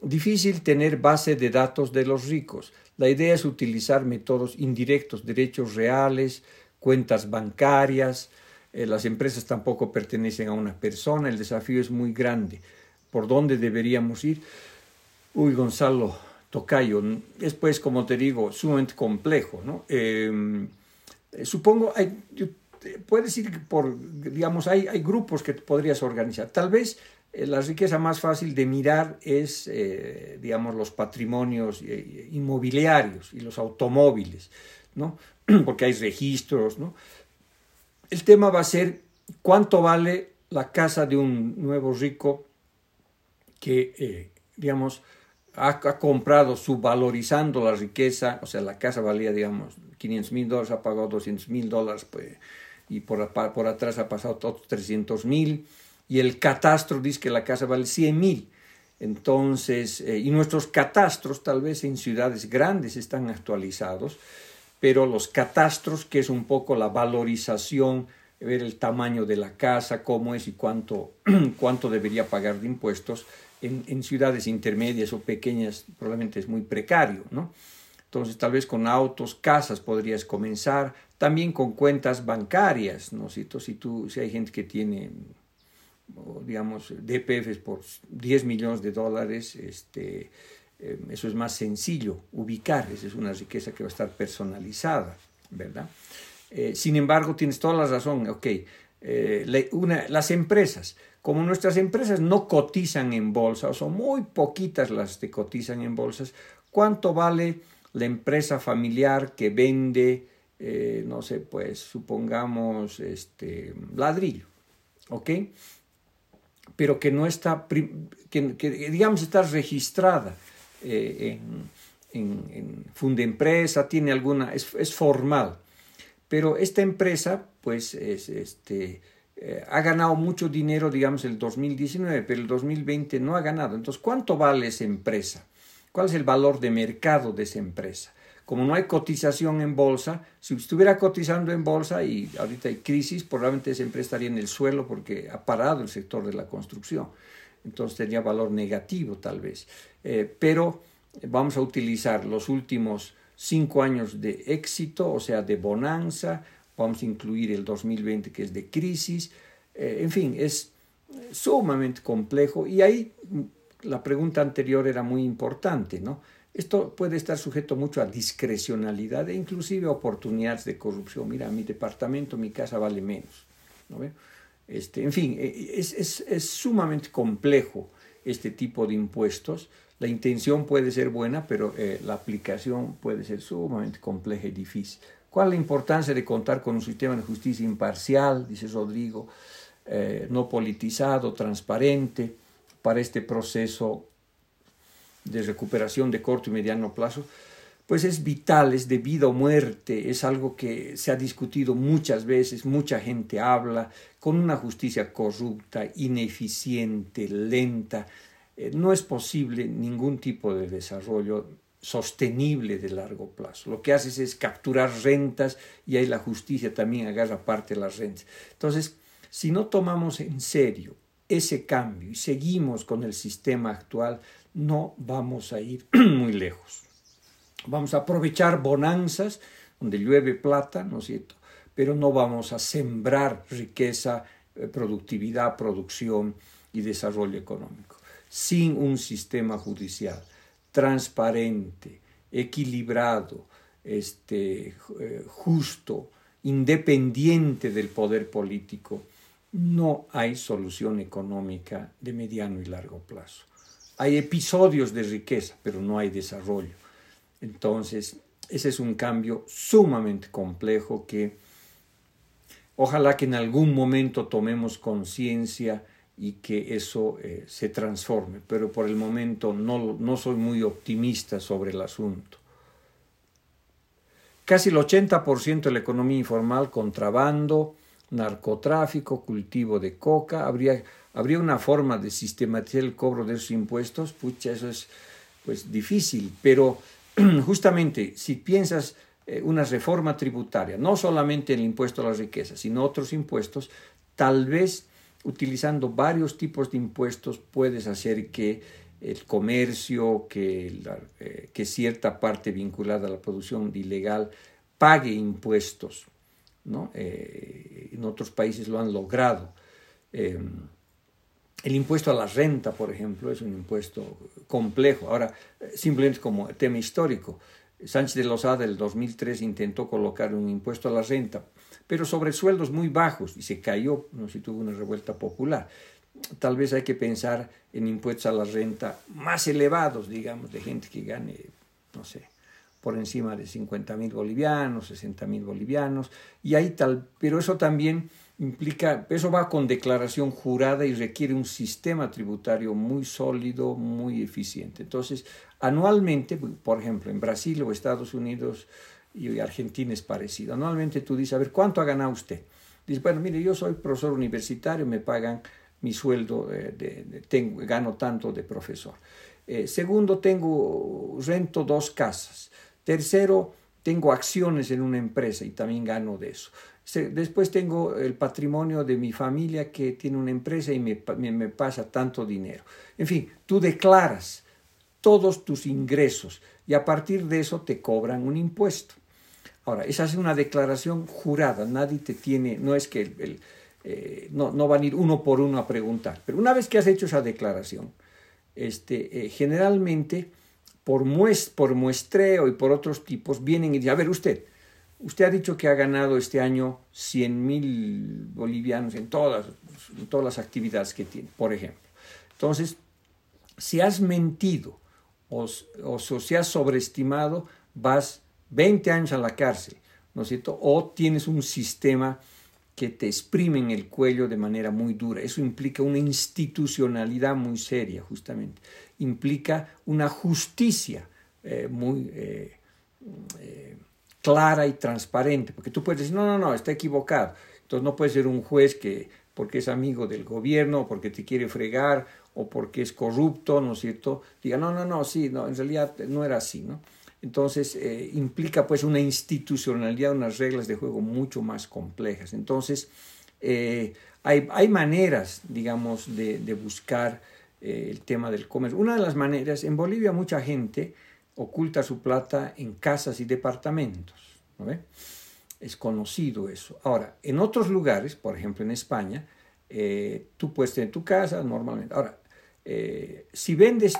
Difícil tener base de datos de los ricos. La idea es utilizar métodos indirectos, derechos reales, cuentas bancarias. Eh, las empresas tampoco pertenecen a una persona. El desafío es muy grande. ¿Por dónde deberíamos ir? Uy, Gonzalo, tocayo. Es pues, como te digo, sumamente complejo. ¿no? Em, supongo, hay, puedes que por, digamos, hay, hay grupos que podrías organizar. Tal vez eh, la riqueza más fácil de mirar es, eh, digamos, los patrimonios eh, inmobiliarios y los automóviles, ¿no? Porque hay registros, ¿no? El tema va a ser cuánto vale la casa de un nuevo rico que, digamos, ha, comprado subvalorizando la riqueza, o sea, la casa valía, digamos, 500 mil dólares, ha pagado 200 mil dólares, pues, y por, por atrás ha pasado otros 300 mil, y el catastro dice que la casa vale 100 mil. Entonces, eh, y nuestros catastros tal vez en ciudades grandes están actualizados, pero los catastros, que es un poco la valorización, ver el tamaño de la casa, cómo es y cuánto, cuánto debería pagar de impuestos, en, ciudades intermedias o pequeñas probablemente es muy precario, ¿no? Entonces, tal vez con autos, casas podrías comenzar, también con cuentas bancarias, ¿no? Si, si, tú, si hay gente que tiene, digamos, DPFs por 10 millones de dólares, este, eh, eso es más sencillo ubicar, esa es una riqueza que va a estar personalizada, ¿verdad? Eh, sin embargo, tienes toda la razón, ok. Eh, las empresas, como nuestras empresas no cotizan en bolsa, o son muy poquitas las que cotizan en bolsas, ¿cuánto vale la empresa familiar que vende, eh, no sé, pues supongamos, este, ladrillo? ¿Ok? Pero que no está, que, digamos está registrada en, en, en empresa, tiene alguna, es, formal pero esta empresa, pues, es, este, eh, ha ganado mucho dinero, digamos, el 2019, pero el 2020 no ha ganado. Entonces, ¿cuánto vale esa empresa? ¿Cuál es el valor de mercado de esa empresa? Como no hay cotización en bolsa, si estuviera cotizando en bolsa y ahorita hay crisis, probablemente esa empresa estaría en el suelo porque ha parado el sector de la construcción. Entonces tendría valor negativo tal vez. Eh, pero vamos a utilizar los últimos cinco años de éxito, o sea, de bonanza, vamos a incluir el 2020 que es de crisis, eh, en fin, es sumamente complejo y ahí mm, la pregunta anterior era muy importante, ¿no? Esto puede estar sujeto mucho a discrecionalidad e inclusive oportunidades de corrupción. Mira, mi departamento, mi casa vale menos. ¿no? Este, en fin, eh, es, es, es sumamente complejo este tipo de impuestos la intención puede ser buena, pero eh, la aplicación puede ser sumamente compleja y difícil. ¿Cuál es la importancia de contar con un sistema de justicia imparcial, dice Rodrigo, eh, no politizado, transparente, para este proceso de recuperación de corto y mediano plazo? Pues es vital, es de vida o muerte, es algo que se ha discutido muchas veces, mucha gente habla, con una justicia corrupta, ineficiente, lenta, eh, no es posible ningún tipo de desarrollo sostenible de largo plazo. Lo que haces es capturar rentas y ahí la justicia también agarra parte de las rentas. Entonces, si no tomamos en serio ese cambio y seguimos con el sistema actual, no vamos a ir muy lejos. Vamos a aprovechar bonanzas donde llueve plata, ¿no es cierto? Pero no vamos a sembrar riqueza, eh, productividad, producción y desarrollo económico sin un sistema judicial transparente, equilibrado, este, eh, justo, independiente del poder político, no hay solución económica de mediano y largo plazo. Hay episodios de riqueza, pero no hay desarrollo. Entonces, ese es un cambio sumamente complejo que ojalá que en algún momento tomemos conciencia y que eso eh, se transforme, pero por el momento no, no soy muy optimista sobre el asunto. Casi el 80% de la economía informal, contrabando, narcotráfico, cultivo de coca, habría, habría una forma de sistematizar el cobro de esos impuestos, pucha, eso es pues difícil, pero justamente si piensas eh, una reforma tributaria, no solamente el impuesto a la riqueza, sino otros impuestos, tal vez utilizando varios tipos de impuestos puedes hacer que el comercio, que, eh, que cierta parte vinculada a la producción ilegal pague impuestos. ¿no? Eh, en otros países lo han logrado. Em, el impuesto a la renta, por ejemplo, es un impuesto complejo. Ahora, simplemente como tema histórico, Sánchez de Lozada del 2003 intentó colocar un impuesto a la renta pero sobre sueldos muy bajos y se cayó, no sé tuvo una revuelta popular. Tal vez hay que pensar en impuestos a la renta más elevados, digamos, de gente que gane, no sé, por encima de 50 mil bolivianos, 60 mil bolivianos, y ahí tal, pero eso también implica, eso va con declaración jurada y requiere un sistema tributario muy sólido, muy eficiente. Entonces, anualmente, por ejemplo, en Brasil o Estados Unidos, y Argentina es parecido. Normalmente tú dices, a ver, ¿cuánto ha ganado usted? Dice, bueno, mire, yo soy profesor universitario, me pagan mi sueldo, tengo, gano tanto de profesor. Eh, segundo, tengo, rento dos casas. Tercero, tengo acciones en una empresa y también gano de eso. Después tengo el patrimonio de mi familia que tiene una empresa y me, me pasa tanto dinero. En fin, tú declaras todos tus ingresos y a partir de eso te cobran un impuesto. Ahora, esa es una declaración jurada, nadie te tiene, no es que el, eh, no, no, van a ir uno por uno a preguntar, pero una vez que has hecho esa declaración, este, eh, generalmente por, por muestreo y por otros tipos vienen y dicen, a ver usted, usted ha dicho que ha ganado este año 100 mil bolivianos en todas, todas las actividades que tiene, por ejemplo. Entonces, si has mentido o, o, si has sobreestimado, vas 20 años a la cárcel, ¿no es cierto? O tienes un sistema que te exprime en el cuello de manera muy dura. Eso implica una institucionalidad muy seria, justamente. Implica una justicia eh, muy eh, eh, clara y transparente, porque tú puedes decir, no, no, no, está equivocado. Entonces no puede ser un juez que porque es amigo del gobierno, o porque te quiere fregar, o porque es corrupto, ¿no es cierto? Diga, no, no, no, sí, no, en realidad no era así, ¿no? Entonces, eh, implica pues una institucionalidad, unas reglas de juego mucho más complejas. Entonces, eh, hay, hay, maneras, digamos, de, de buscar eh, el tema del comercio. Una de las maneras, en Bolivia mucha gente oculta su plata en casas y departamentos. Es conocido eso. Ahora, en otros lugares, por ejemplo en España, tú puedes tener tu casa normalmente. Ahora, si vendes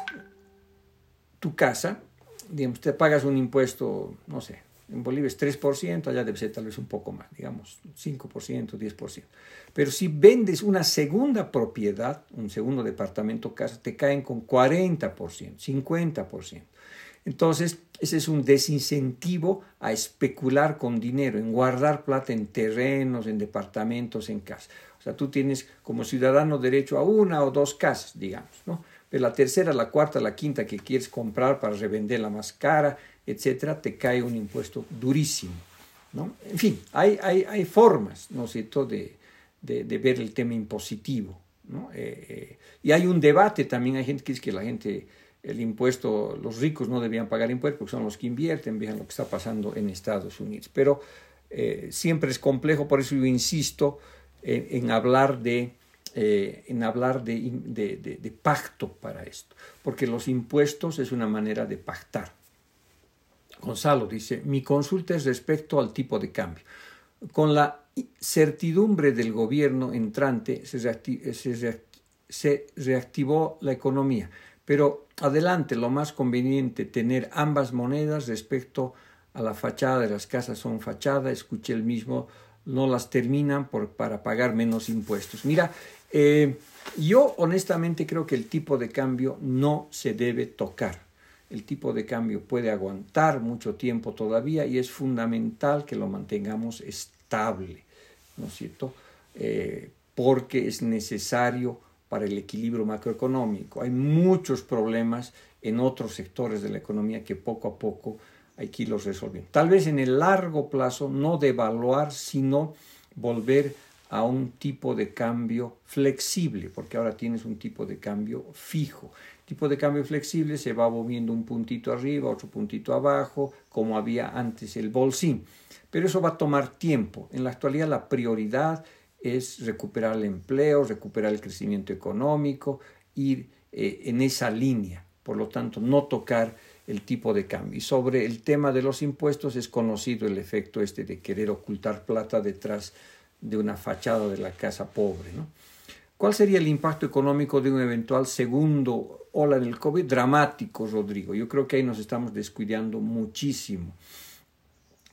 tu casa, digamos, te pagas un impuesto, no sé, en Bolivia es 3%, allá debe ser tal vez un poco más, digamos 5%, 10%. Pero si vendes una segunda propiedad, un segundo departamento casa, te caen con 40%, 50%. Entonces, ese es un desincentivo a especular con dinero, en guardar plata en terrenos, en departamentos, en casas. O sea, tú tienes como ciudadano derecho a una o dos casas, digamos, ¿no? Pero la tercera, la cuarta, la quinta que quieres comprar para revenderla más cara, etcétera, te cae un impuesto durísimo. ¿no? En fin, hay, hay, hay formas, ¿no es cierto?, de, de, ver el tema impositivo. ¿no? Eh, eh, y hay un debate también, hay gente que dice que la gente, el impuesto, los ricos no debían pagar impuestos porque son los que invierten, vean lo que está pasando en Estados Unidos. Pero eh, siempre es complejo, por eso yo insisto en hablar de eh, en hablar de, pacto para esto, porque los impuestos es una manera de pactar. Gonzalo dice, mi consulta es respecto al tipo de cambio. Con la certidumbre del gobierno entrante se, se reactivó la economía, pero adelante lo más conveniente tener ambas monedas respecto a la fachada de las casas son fachada, escuché el mismo, no las terminan por, para pagar menos impuestos. Mira, eh, yo honestamente creo que el tipo de cambio no se debe tocar. El tipo de cambio puede aguantar mucho tiempo todavía y es fundamental que lo mantengamos estable, ¿no es cierto? Eh, porque es necesario para el equilibrio macroeconómico. Hay muchos problemas en otros sectores de la economía que poco a poco hay que irlos resolviendo. Tal vez en el largo plazo no devaluar, sino volver a un tipo de cambio flexible, porque ahora tienes un tipo de cambio fijo. El tipo de cambio flexible se va moviendo un puntito arriba, otro puntito abajo, como había antes el bolsín. Pero eso va a tomar tiempo. En la actualidad la prioridad es recuperar el empleo, recuperar el crecimiento económico, ir eh, en esa línea. Por lo tanto, no tocar el tipo de cambio. Y sobre el tema de los impuestos es conocido el efecto este de querer ocultar plata detrás de una fachada de la casa pobre. ¿no? ¿Cuál sería el impacto económico de un eventual segundo ola del COVID? Dramático, Rodrigo. Yo creo que ahí nos estamos descuidando muchísimo.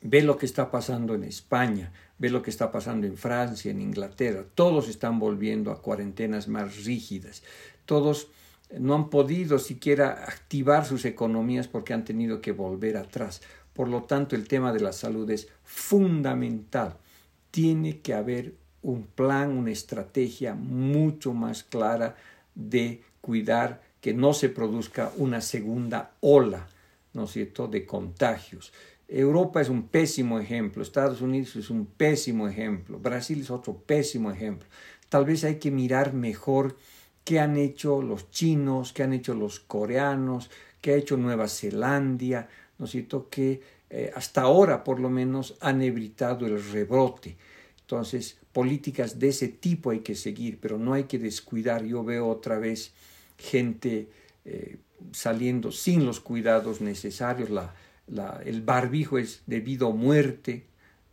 Ve lo que está pasando en España, ve lo que está pasando en Francia, en Inglaterra. Todos están volviendo a cuarentenas más rígidas. Todos no han podido siquiera activar sus economías porque han tenido que volver atrás. Por lo tanto, el tema de la salud es fundamental tiene que haber un plan, una estrategia mucho más clara de cuidar que no se produzca una segunda ola, ¿no es cierto?, de contagios. Europa es un pésimo ejemplo, Estados Unidos es un pésimo ejemplo, Brasil es otro pésimo ejemplo. Tal vez hay que mirar mejor qué han hecho los chinos, qué han hecho los coreanos, qué ha hecho Nueva Zelanda, ¿no es cierto?, eh, hasta ahora por lo menos han evitado el rebrote. Entonces, políticas de ese tipo hay que seguir, pero no hay que descuidar. Yo veo otra vez gente eh, saliendo sin los cuidados necesarios. La, el barbijo es debido a muerte,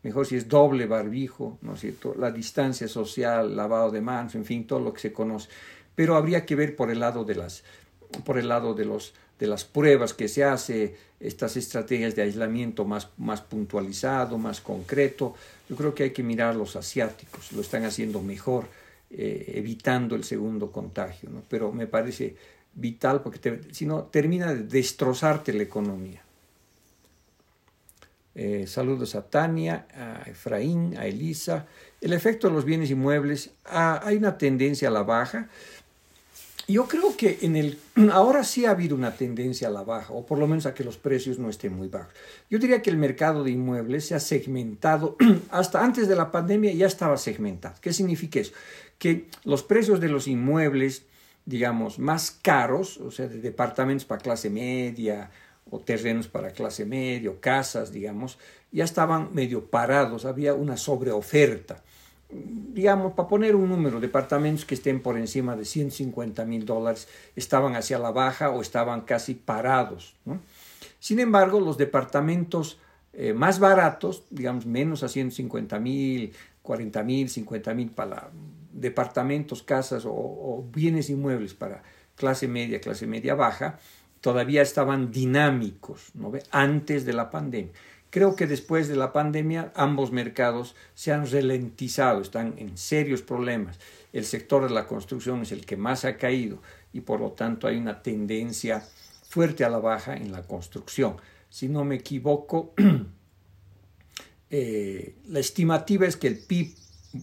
mejor si es doble barbijo, ¿no es cierto? La distancia social, lavado de manos, en fin, todo lo que se conoce. Pero habría que ver por el lado de las por el lado de los de las pruebas que se hace, estas estrategias de aislamiento más, más puntualizado, más concreto. Yo creo que hay que mirar los asiáticos, lo están haciendo mejor, eh, evitando el segundo contagio, ¿no? pero me parece vital porque si no termina de destrozarte la economía. Eh, saludos a Tania, a Efraín, a Elisa. El efecto de los bienes inmuebles, ah, hay una tendencia a la baja. Yo creo que en el, ahora sí ha habido una tendencia a la baja, o por lo menos a que los precios no estén muy bajos. Yo diría que el mercado de inmuebles se ha segmentado, hasta antes de la pandemia ya estaba segmentado. ¿Qué significa eso? Que los precios de los inmuebles, digamos, más caros, o sea, de departamentos para clase media, o terrenos para clase media, o casas, digamos, ya estaban medio parados, había una sobreoferta digamos, para poner un número, departamentos que estén por encima de 150 mil dólares estaban hacia la baja o estaban casi parados. Sin embargo, los departamentos eh, más baratos, digamos, menos a 150 mil, 40 mil, 50 mil para departamentos, casas o, bienes inmuebles para clase media, clase media baja, todavía estaban dinámicos ¿no? antes de la pandemia. Creo que después de la pandemia ambos mercados se han ralentizado, están en serios problemas. El sector de la construcción es el que más ha caído y por lo tanto hay una tendencia fuerte a la baja en la construcción. Si no me equivoco, eh, la estimativa es que el PIB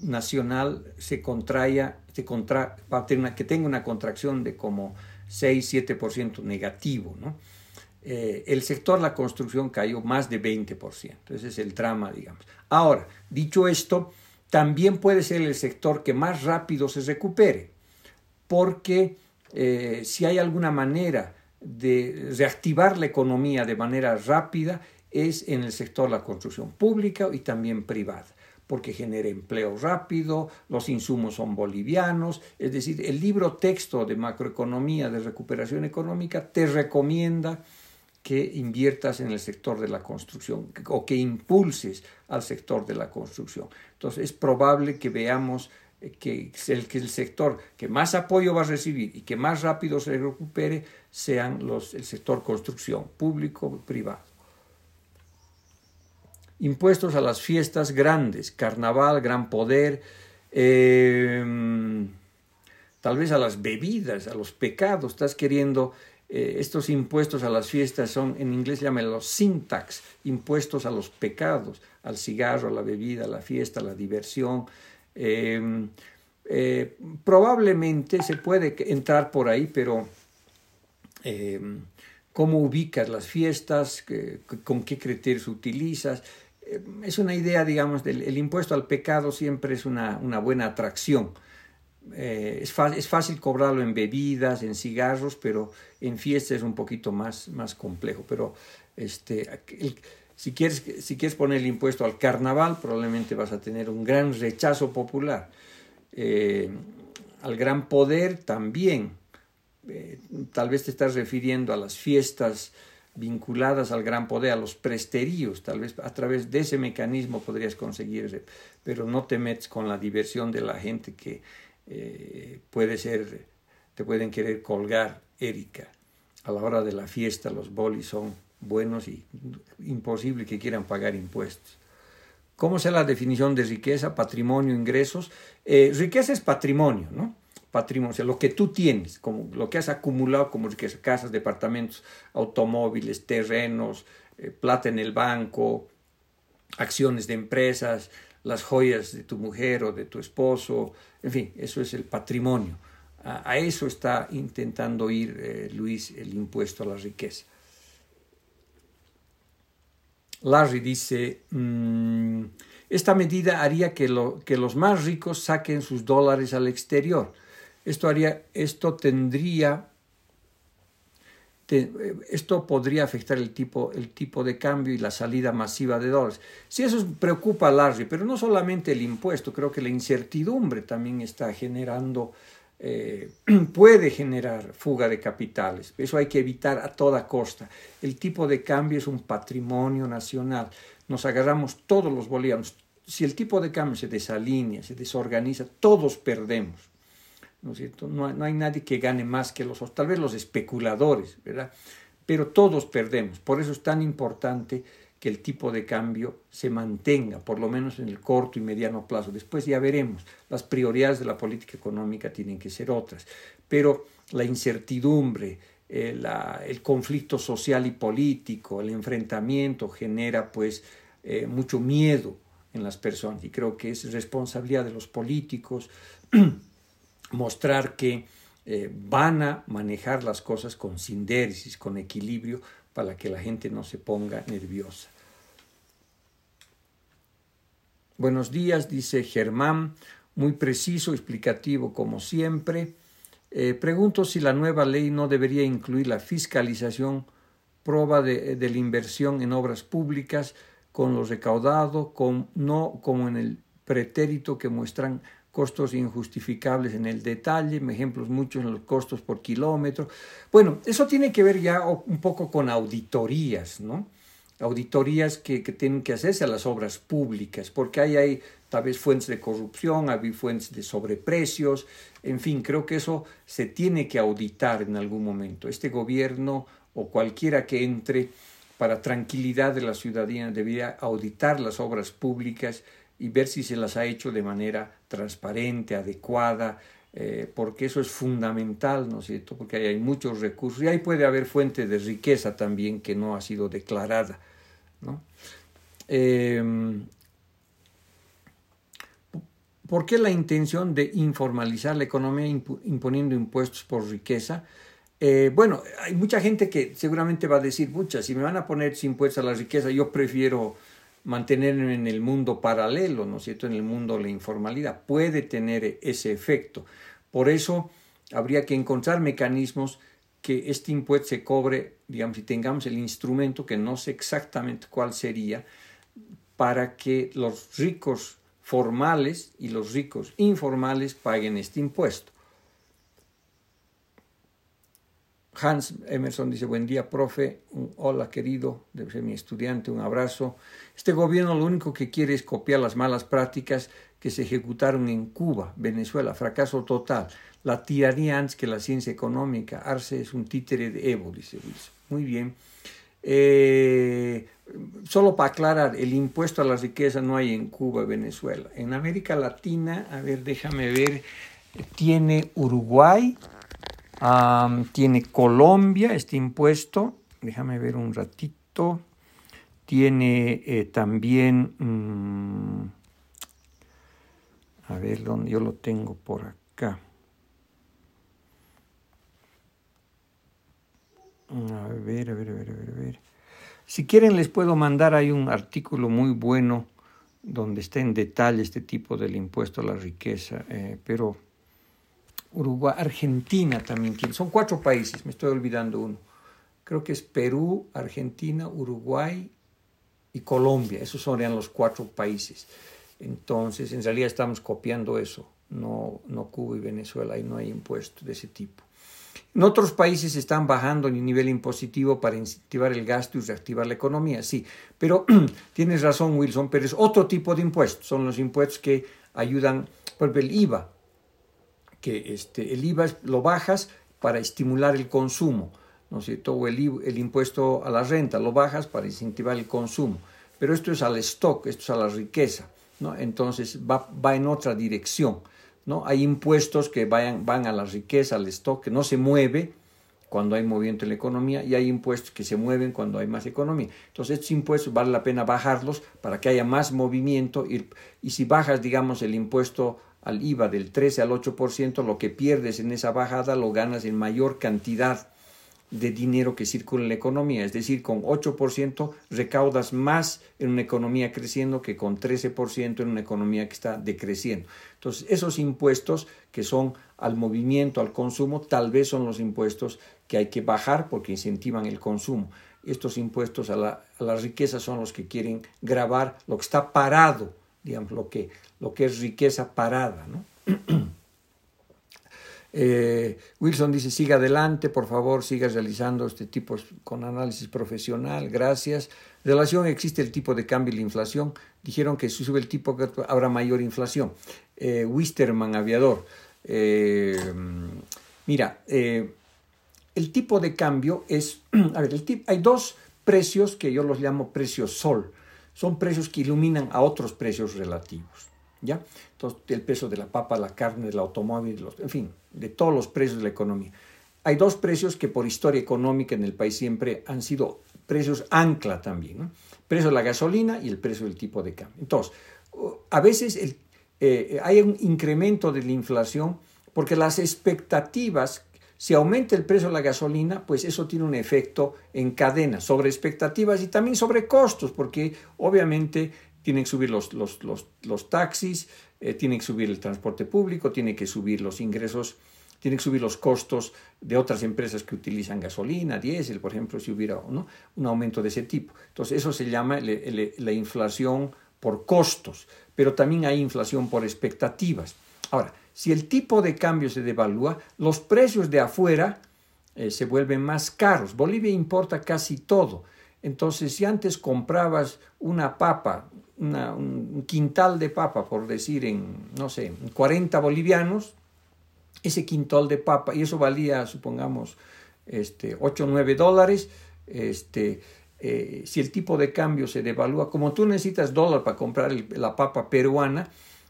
nacional se contraya, se contra, que tenga una contracción de como 6-7% negativo, ¿no? Eh, el sector la construcción cayó más de 20%. Ese es el drama, digamos. Ahora, dicho esto, también puede ser el sector que más rápido se recupere, porque eh, si hay alguna manera de reactivar la economía de manera rápida, es en el sector la construcción pública y también privada porque genera empleo rápido, los insumos son bolivianos, es decir, el libro texto de macroeconomía de recuperación económica te recomienda que inviertas en el sector de la construcción o que impulses al sector de la construcción. Entonces es probable que veamos eh, que el, que el sector que más apoyo va a recibir y que más rápido se recupere sean los, el sector construcción, público privado. Impuestos a las fiestas grandes, carnaval, gran poder, em, tal vez a las bebidas, a los pecados, estás queriendo eh, estos impuestos a las fiestas son, en inglés llaman los syntax, impuestos a los pecados, al cigarro, a la bebida, a la fiesta, a la diversión. Em, eh, probablemente se puede entrar por ahí, pero em, cómo ubicas las fiestas, con qué criterios utilizas. Em, es una idea, digamos, del el impuesto al pecado siempre es una buena atracción eh, es, es, fácil cobrarlo en bebidas, en cigarros, pero en fiestas es un poquito más, más complejo. Pero este, si, quieres, si quieres poner el impuesto al carnaval, probablemente vas a tener un gran rechazo popular. Eh, al gran poder también. Eh, tal vez te estás refiriendo a las fiestas vinculadas al gran poder, a los presteríos, tal vez a través de ese mecanismo podrías conseguir, pero no te metes con la diversión de la gente que eh, puede ser, te pueden querer colgar, Erika. A la hora de la fiesta los bolis son buenos y imposible que quieran pagar impuestos. ¿Cómo es la definición de riqueza? Patrimonio, ingresos. Eh, riqueza es patrimonio, ¿no? Patrimonio, o sea, lo que tú tienes, como lo que has acumulado como riqueza, casas, departamentos, automóviles, terrenos, eh, plata en el banco, acciones de empresas, las joyas de tu mujer o de tu esposo, en fin, eso es el patrimonio. A, eso está intentando ir eh, Luis el impuesto a la riqueza. Larry dice, mm, esta medida haría que, que los más ricos saquen sus dólares al exterior. Esto, haría, esto tendría esto podría afectar el tipo, el tipo de cambio y la salida masiva de dólares. Si eso preocupa a Larry, pero no solamente el impuesto, creo que la incertidumbre también está generando, eh, puede generar fuga de capitales. Eso hay que evitar a toda costa. El tipo de cambio es un patrimonio nacional. Nos agarramos todos los bolivianos. Si el tipo de cambio se desalinea, se desorganiza, todos perdemos. ¿No es cierto? No, hay nadie que gane más que los, tal vez los especuladores, ¿verdad? pero todos perdemos. Por eso es tan importante que el tipo de cambio se mantenga, por lo menos en el corto y mediano plazo. Después ya veremos, las prioridades de la política económica tienen que ser otras, pero la incertidumbre, eh, el conflicto social y político, el enfrentamiento genera pues eh, mucho miedo en las personas y creo que es responsabilidad de los políticos mostrar que eh, van a manejar las cosas con sindéresis, con equilibrio, para que la gente no se ponga nerviosa. Buenos días, dice Germán, muy preciso, explicativo como siempre. Eh, pregunto si la nueva ley no debería incluir la fiscalización, prueba de, de la inversión en obras públicas con lo recaudado, con, no como en el pretérito que muestran costos injustificables en el detalle, ejemplos muchos en los costos por kilómetro. Bueno, eso tiene que ver ya un poco con auditorías, ¿no? Auditorías que, tienen que hacerse a las obras públicas, porque ahí hay tal vez fuentes de corrupción, hay fuentes de sobreprecios, en fin, creo que eso se tiene que auditar en algún momento. Este gobierno o cualquiera que entre para tranquilidad de la ciudadanía debería auditar las obras públicas y ver si se las ha hecho de manera transparente, adecuada, eh, porque eso es fundamental, ¿no es cierto? Porque ahí hay muchos recursos y ahí puede haber fuente de riqueza también que no ha sido declarada, ¿no? Em, ¿Por qué la intención de informalizar la economía imponiendo impuestos por riqueza? Eh, bueno, hay mucha gente que seguramente va a decir, pucha, si me van a poner impuestos a la riqueza, yo prefiero mantenerme en el mundo paralelo, ¿no es cierto?, en el mundo de la informalidad. Puede tener ese efecto. Por eso habría que encontrar mecanismos que este impuesto se cobre, digamos, y tengamos el instrumento, que no sé exactamente cuál sería, para que los ricos formales y los ricos informales paguen este impuesto. Hans Emerson dice, buen día, profe. hola, querido. Debe ser mi estudiante. Un abrazo. Este gobierno lo único que quiere es copiar las malas prácticas que se ejecutaron en Cuba, Venezuela. Fracaso total. La tiranía antes que la ciencia económica. Arce es un títere de Evo, dice Wilson. Muy bien. Eh, solo para aclarar, el impuesto a la riqueza no hay en Cuba Venezuela. En América Latina, a ver, déjame ver, tiene Uruguay, tiene Colombia este impuesto, déjame ver un ratito, tiene eh, también, mm, a ver dónde yo lo tengo por acá. A ver, a ver, a ver, a ver. Si quieren les puedo mandar, hay un artículo muy bueno donde está en detalle este tipo del impuesto a la riqueza, eh, pero Uruguay, Argentina también tiene. Son cuatro países, me estoy olvidando uno. Creo que es Perú, Argentina, Uruguay y Colombia. Esos serían los cuatro países. Entonces, en realidad estamos copiando eso. No, no Cuba y Venezuela, ahí no hay impuestos de ese tipo. En otros países están bajando el nivel impositivo para incentivar el gasto y reactivar la economía, sí, pero tienes razón Wilson, pero es otro tipo de impuestos, son los impuestos que ayudan, por el IVA, que este, el IVA lo bajas para estimular el consumo, ¿no es cierto? O el, impuesto a la renta lo bajas para incentivar el consumo. Pero esto es al stock, esto es a la riqueza, ¿no? Entonces va, va en otra dirección, ¿no? Hay impuestos que vayan, van a la riqueza, al stock, que no se mueve cuando hay movimiento en la economía y hay impuestos que se mueven cuando hay más economía. Entonces estos impuestos vale la pena bajarlos para que haya más movimiento y, y si bajas, digamos, el impuesto al IVA del 13 al 8%, lo que pierdes en esa bajada lo ganas en mayor cantidad de dinero que circula en la economía. Es decir, con 8% recaudas más en una economía creciendo que con 13% en una economía que está decreciendo. Entonces, esos impuestos que son al movimiento, al consumo, tal vez son los impuestos que hay que bajar porque incentivan el consumo. Estos impuestos a la, a riqueza son los que quieren grabar lo que está parado digamos, lo que, lo que es riqueza parada. ¿no? Eh, Wilson dice, siga adelante, por favor, siga realizando este tipo con análisis profesional, gracias. Relación existe el tipo de cambio y la inflación. Dijeron que si sube el tipo habrá mayor inflación. Eh, Wisterman, aviador. Eh, mira, el tipo de cambio es, a ver, hay dos precios que yo los llamo precios sol. Son precios que iluminan a otros precios relativos. ¿Ya? Entonces, el peso de la papa, la carne, del automóvil, en fin, de todos los precios de la economía. Hay dos precios que por historia económica en el país siempre han sido precios ancla también. El precio de la gasolina y el precio del tipo de cambio. Entonces, a veces eh, hay un incremento de la inflación porque las expectativas, si aumenta el precio de la gasolina, pues eso tiene un efecto en cadena sobre expectativas y también sobre costos, porque obviamente tienen que subir los, los, los, taxis, eh, tienen que subir el transporte público, tienen que subir los ingresos, tienen que subir los costos de otras empresas que utilizan gasolina, diésel, por ejemplo, si hubiera un aumento de ese tipo. Entonces, eso se llama la inflación por costos, pero también hay inflación por expectativas. Ahora, si el tipo de cambio se devalúa, los precios de afuera eh, se vuelven más caros. Bolivia importa casi todo. Entonces, si antes comprabas una papa un quintal de papa, por decir, en, no sé, 40 bolivianos, ese quintal de papa, y eso valía, supongamos, este, 8 o 9 dólares, este, eh, si el tipo de cambio se devalúa, como tú necesitas dólar para comprar la papa peruana,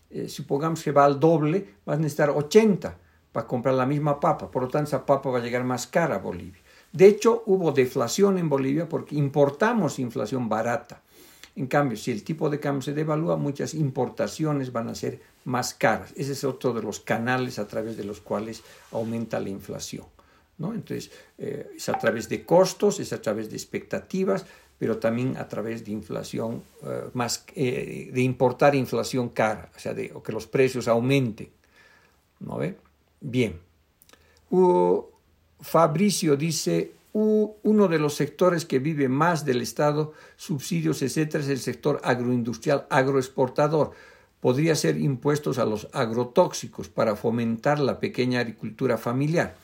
eh, supongamos que va al doble, vas a necesitar 80 para comprar la misma papa, por lo tanto esa papa va a llegar más cara a Bolivia. De hecho, hubo deflación en Bolivia porque importamos inflación barata. En cambio, si el tipo de cambio se devalúa, muchas importaciones van a ser más caras. Ese es otro de los canales a través de los cuales aumenta la inflación. ¿no? Entonces, eh, es a través de costos, es a través de expectativas, pero también a través de inflación, eh, más, eh, de importar inflación cara, o sea, de, que los precios aumenten. ¿no ve? Bien. Fabricio dice, uno de los sectores que vive más del Estado, subsidios, etcétera, es el sector agroindustrial, agroexportador. Podría ser impuestos a los agrotóxicos para fomentar la pequeña agricultura familiar.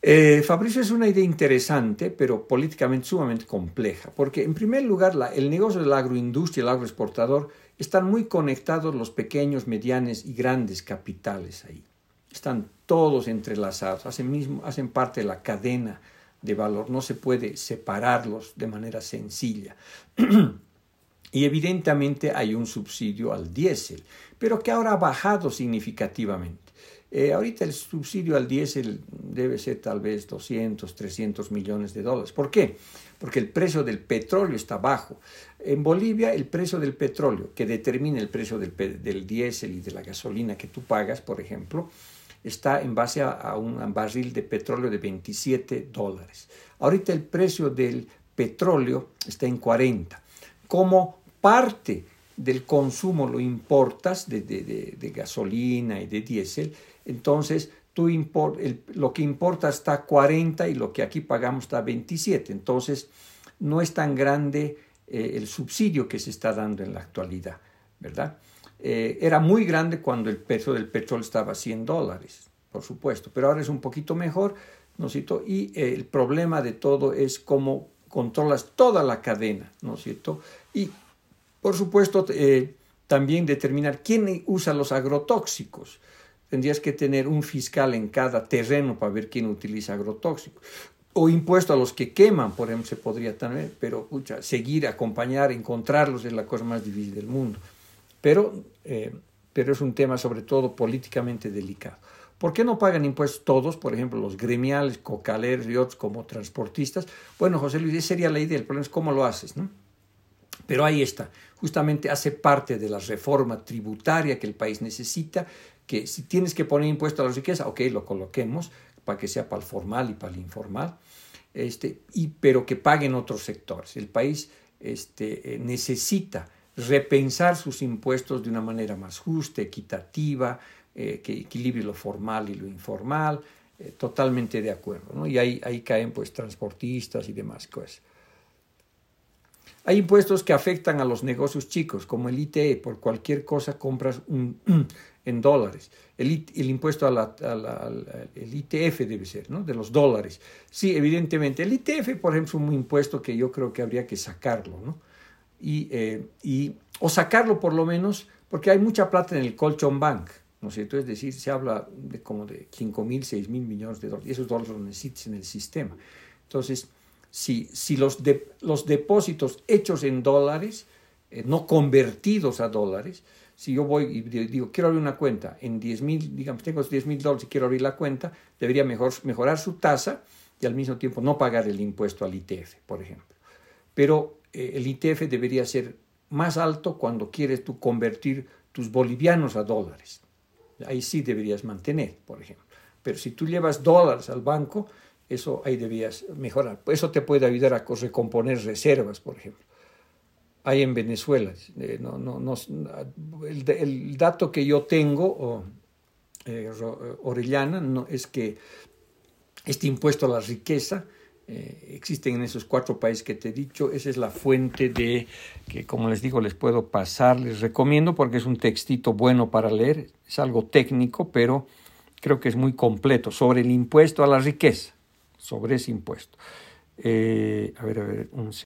Eh, Fabricio es una idea interesante, pero políticamente sumamente compleja, porque en primer lugar el negocio de la agroindustria, el agroexportador, están muy conectados los pequeños, medianos y grandes capitales ahí. Están todos entrelazados, hacen parte de la cadena de valor, no se puede separarlos de manera sencilla. y evidentemente hay un subsidio al diésel, pero que ahora ha bajado significativamente. Eh, ahorita el subsidio al diésel debe ser tal vez 200, 300 millones de dólares. ¿Por qué? Porque el precio del petróleo está bajo. En Bolivia el precio del petróleo, que determina el precio del, del diésel y de la gasolina que tú pagas, por ejemplo, está en base a, un barril de petróleo de 27 dólares. Ahorita el precio del petróleo está en 40. Como parte del consumo lo importas de, gasolina y de diésel, entonces tú lo que importa está 40 y lo que aquí pagamos está 27. Entonces no es tan grande eh, el subsidio que se está dando en la actualidad, ¿verdad? Eh, era muy grande cuando el precio del petróleo estaba a 100 dólares, por supuesto, pero ahora es un poquito mejor, ¿no es cierto? Y eh, el problema de todo es cómo controlas toda la cadena, ¿no es cierto? Y, por supuesto, eh, también determinar quién usa los agrotóxicos. Tendrías que tener un fiscal en cada terreno para ver quién utiliza agrotóxicos. O impuesto a los que queman, por ejemplo, se podría también, pero seguir, acompañar, encontrarlos es la cosa más difícil del mundo pero, eh, pero es un tema sobre todo políticamente delicado. ¿Por qué no pagan impuestos todos, por ejemplo, los gremiales, cocaleros y otros como transportistas? Bueno, José Luis, esa sería la idea, el problema es cómo lo haces, ¿no? Pero ahí está, justamente hace parte de la reforma tributaria que el país necesita, que si tienes que poner impuesto a la riqueza, ok, lo coloquemos para que sea para el formal y para el informal, este, y, pero que paguen otros sectores. El país este, eh, necesita repensar sus impuestos de una manera más justa, equitativa, eh, que equilibre lo formal y lo informal, eh, totalmente de acuerdo. ¿no? Y ahí, ahí caen pues transportistas y demás cosas. Hay impuestos que afectan a los negocios chicos, como el ITE, por cualquier cosa compras un, en dólares. El, el impuesto a la, el ITF debe ser, ¿no? De los dólares. Sí, evidentemente. El ITF, por ejemplo, es un impuesto que yo creo que habría que sacarlo, ¿no? Eh, y, o sacarlo por lo menos, porque hay mucha plata en el colchón bank, ¿no es cierto? Es decir, se habla de como de 5 mil, 6 mil millones de dólares, y esos dólares los necesitas en el sistema. Entonces, si, si los, los depósitos hechos en dólares, eh, no convertidos a dólares, si yo voy y digo, quiero abrir una cuenta en 10 mil, digamos, tengo 10 mil dólares y quiero abrir la cuenta, debería mejor, mejorar su tasa y al mismo tiempo no pagar el impuesto al ITF, por ejemplo. Pero el ITF debería ser más alto cuando quieres tú convertir tus bolivianos a dólares. Ahí sí deberías mantener, por ejemplo. Pero si tú llevas dólares al banco, eso ahí deberías mejorar. Eso te puede ayudar a recomponer reservas, por ejemplo. Hay en Venezuela, eh, no, no, no, el, dato que yo tengo, eh, Orellana, no, es que este impuesto a la riqueza eh, existen en esos cuatro países que te he dicho. Esa es la fuente de que, como les digo, les puedo pasar, les recomiendo porque es un textito bueno para leer. Es algo técnico, pero creo que es muy completo sobre el impuesto a la riqueza, sobre ese impuesto. Eh, a ver, a ver, un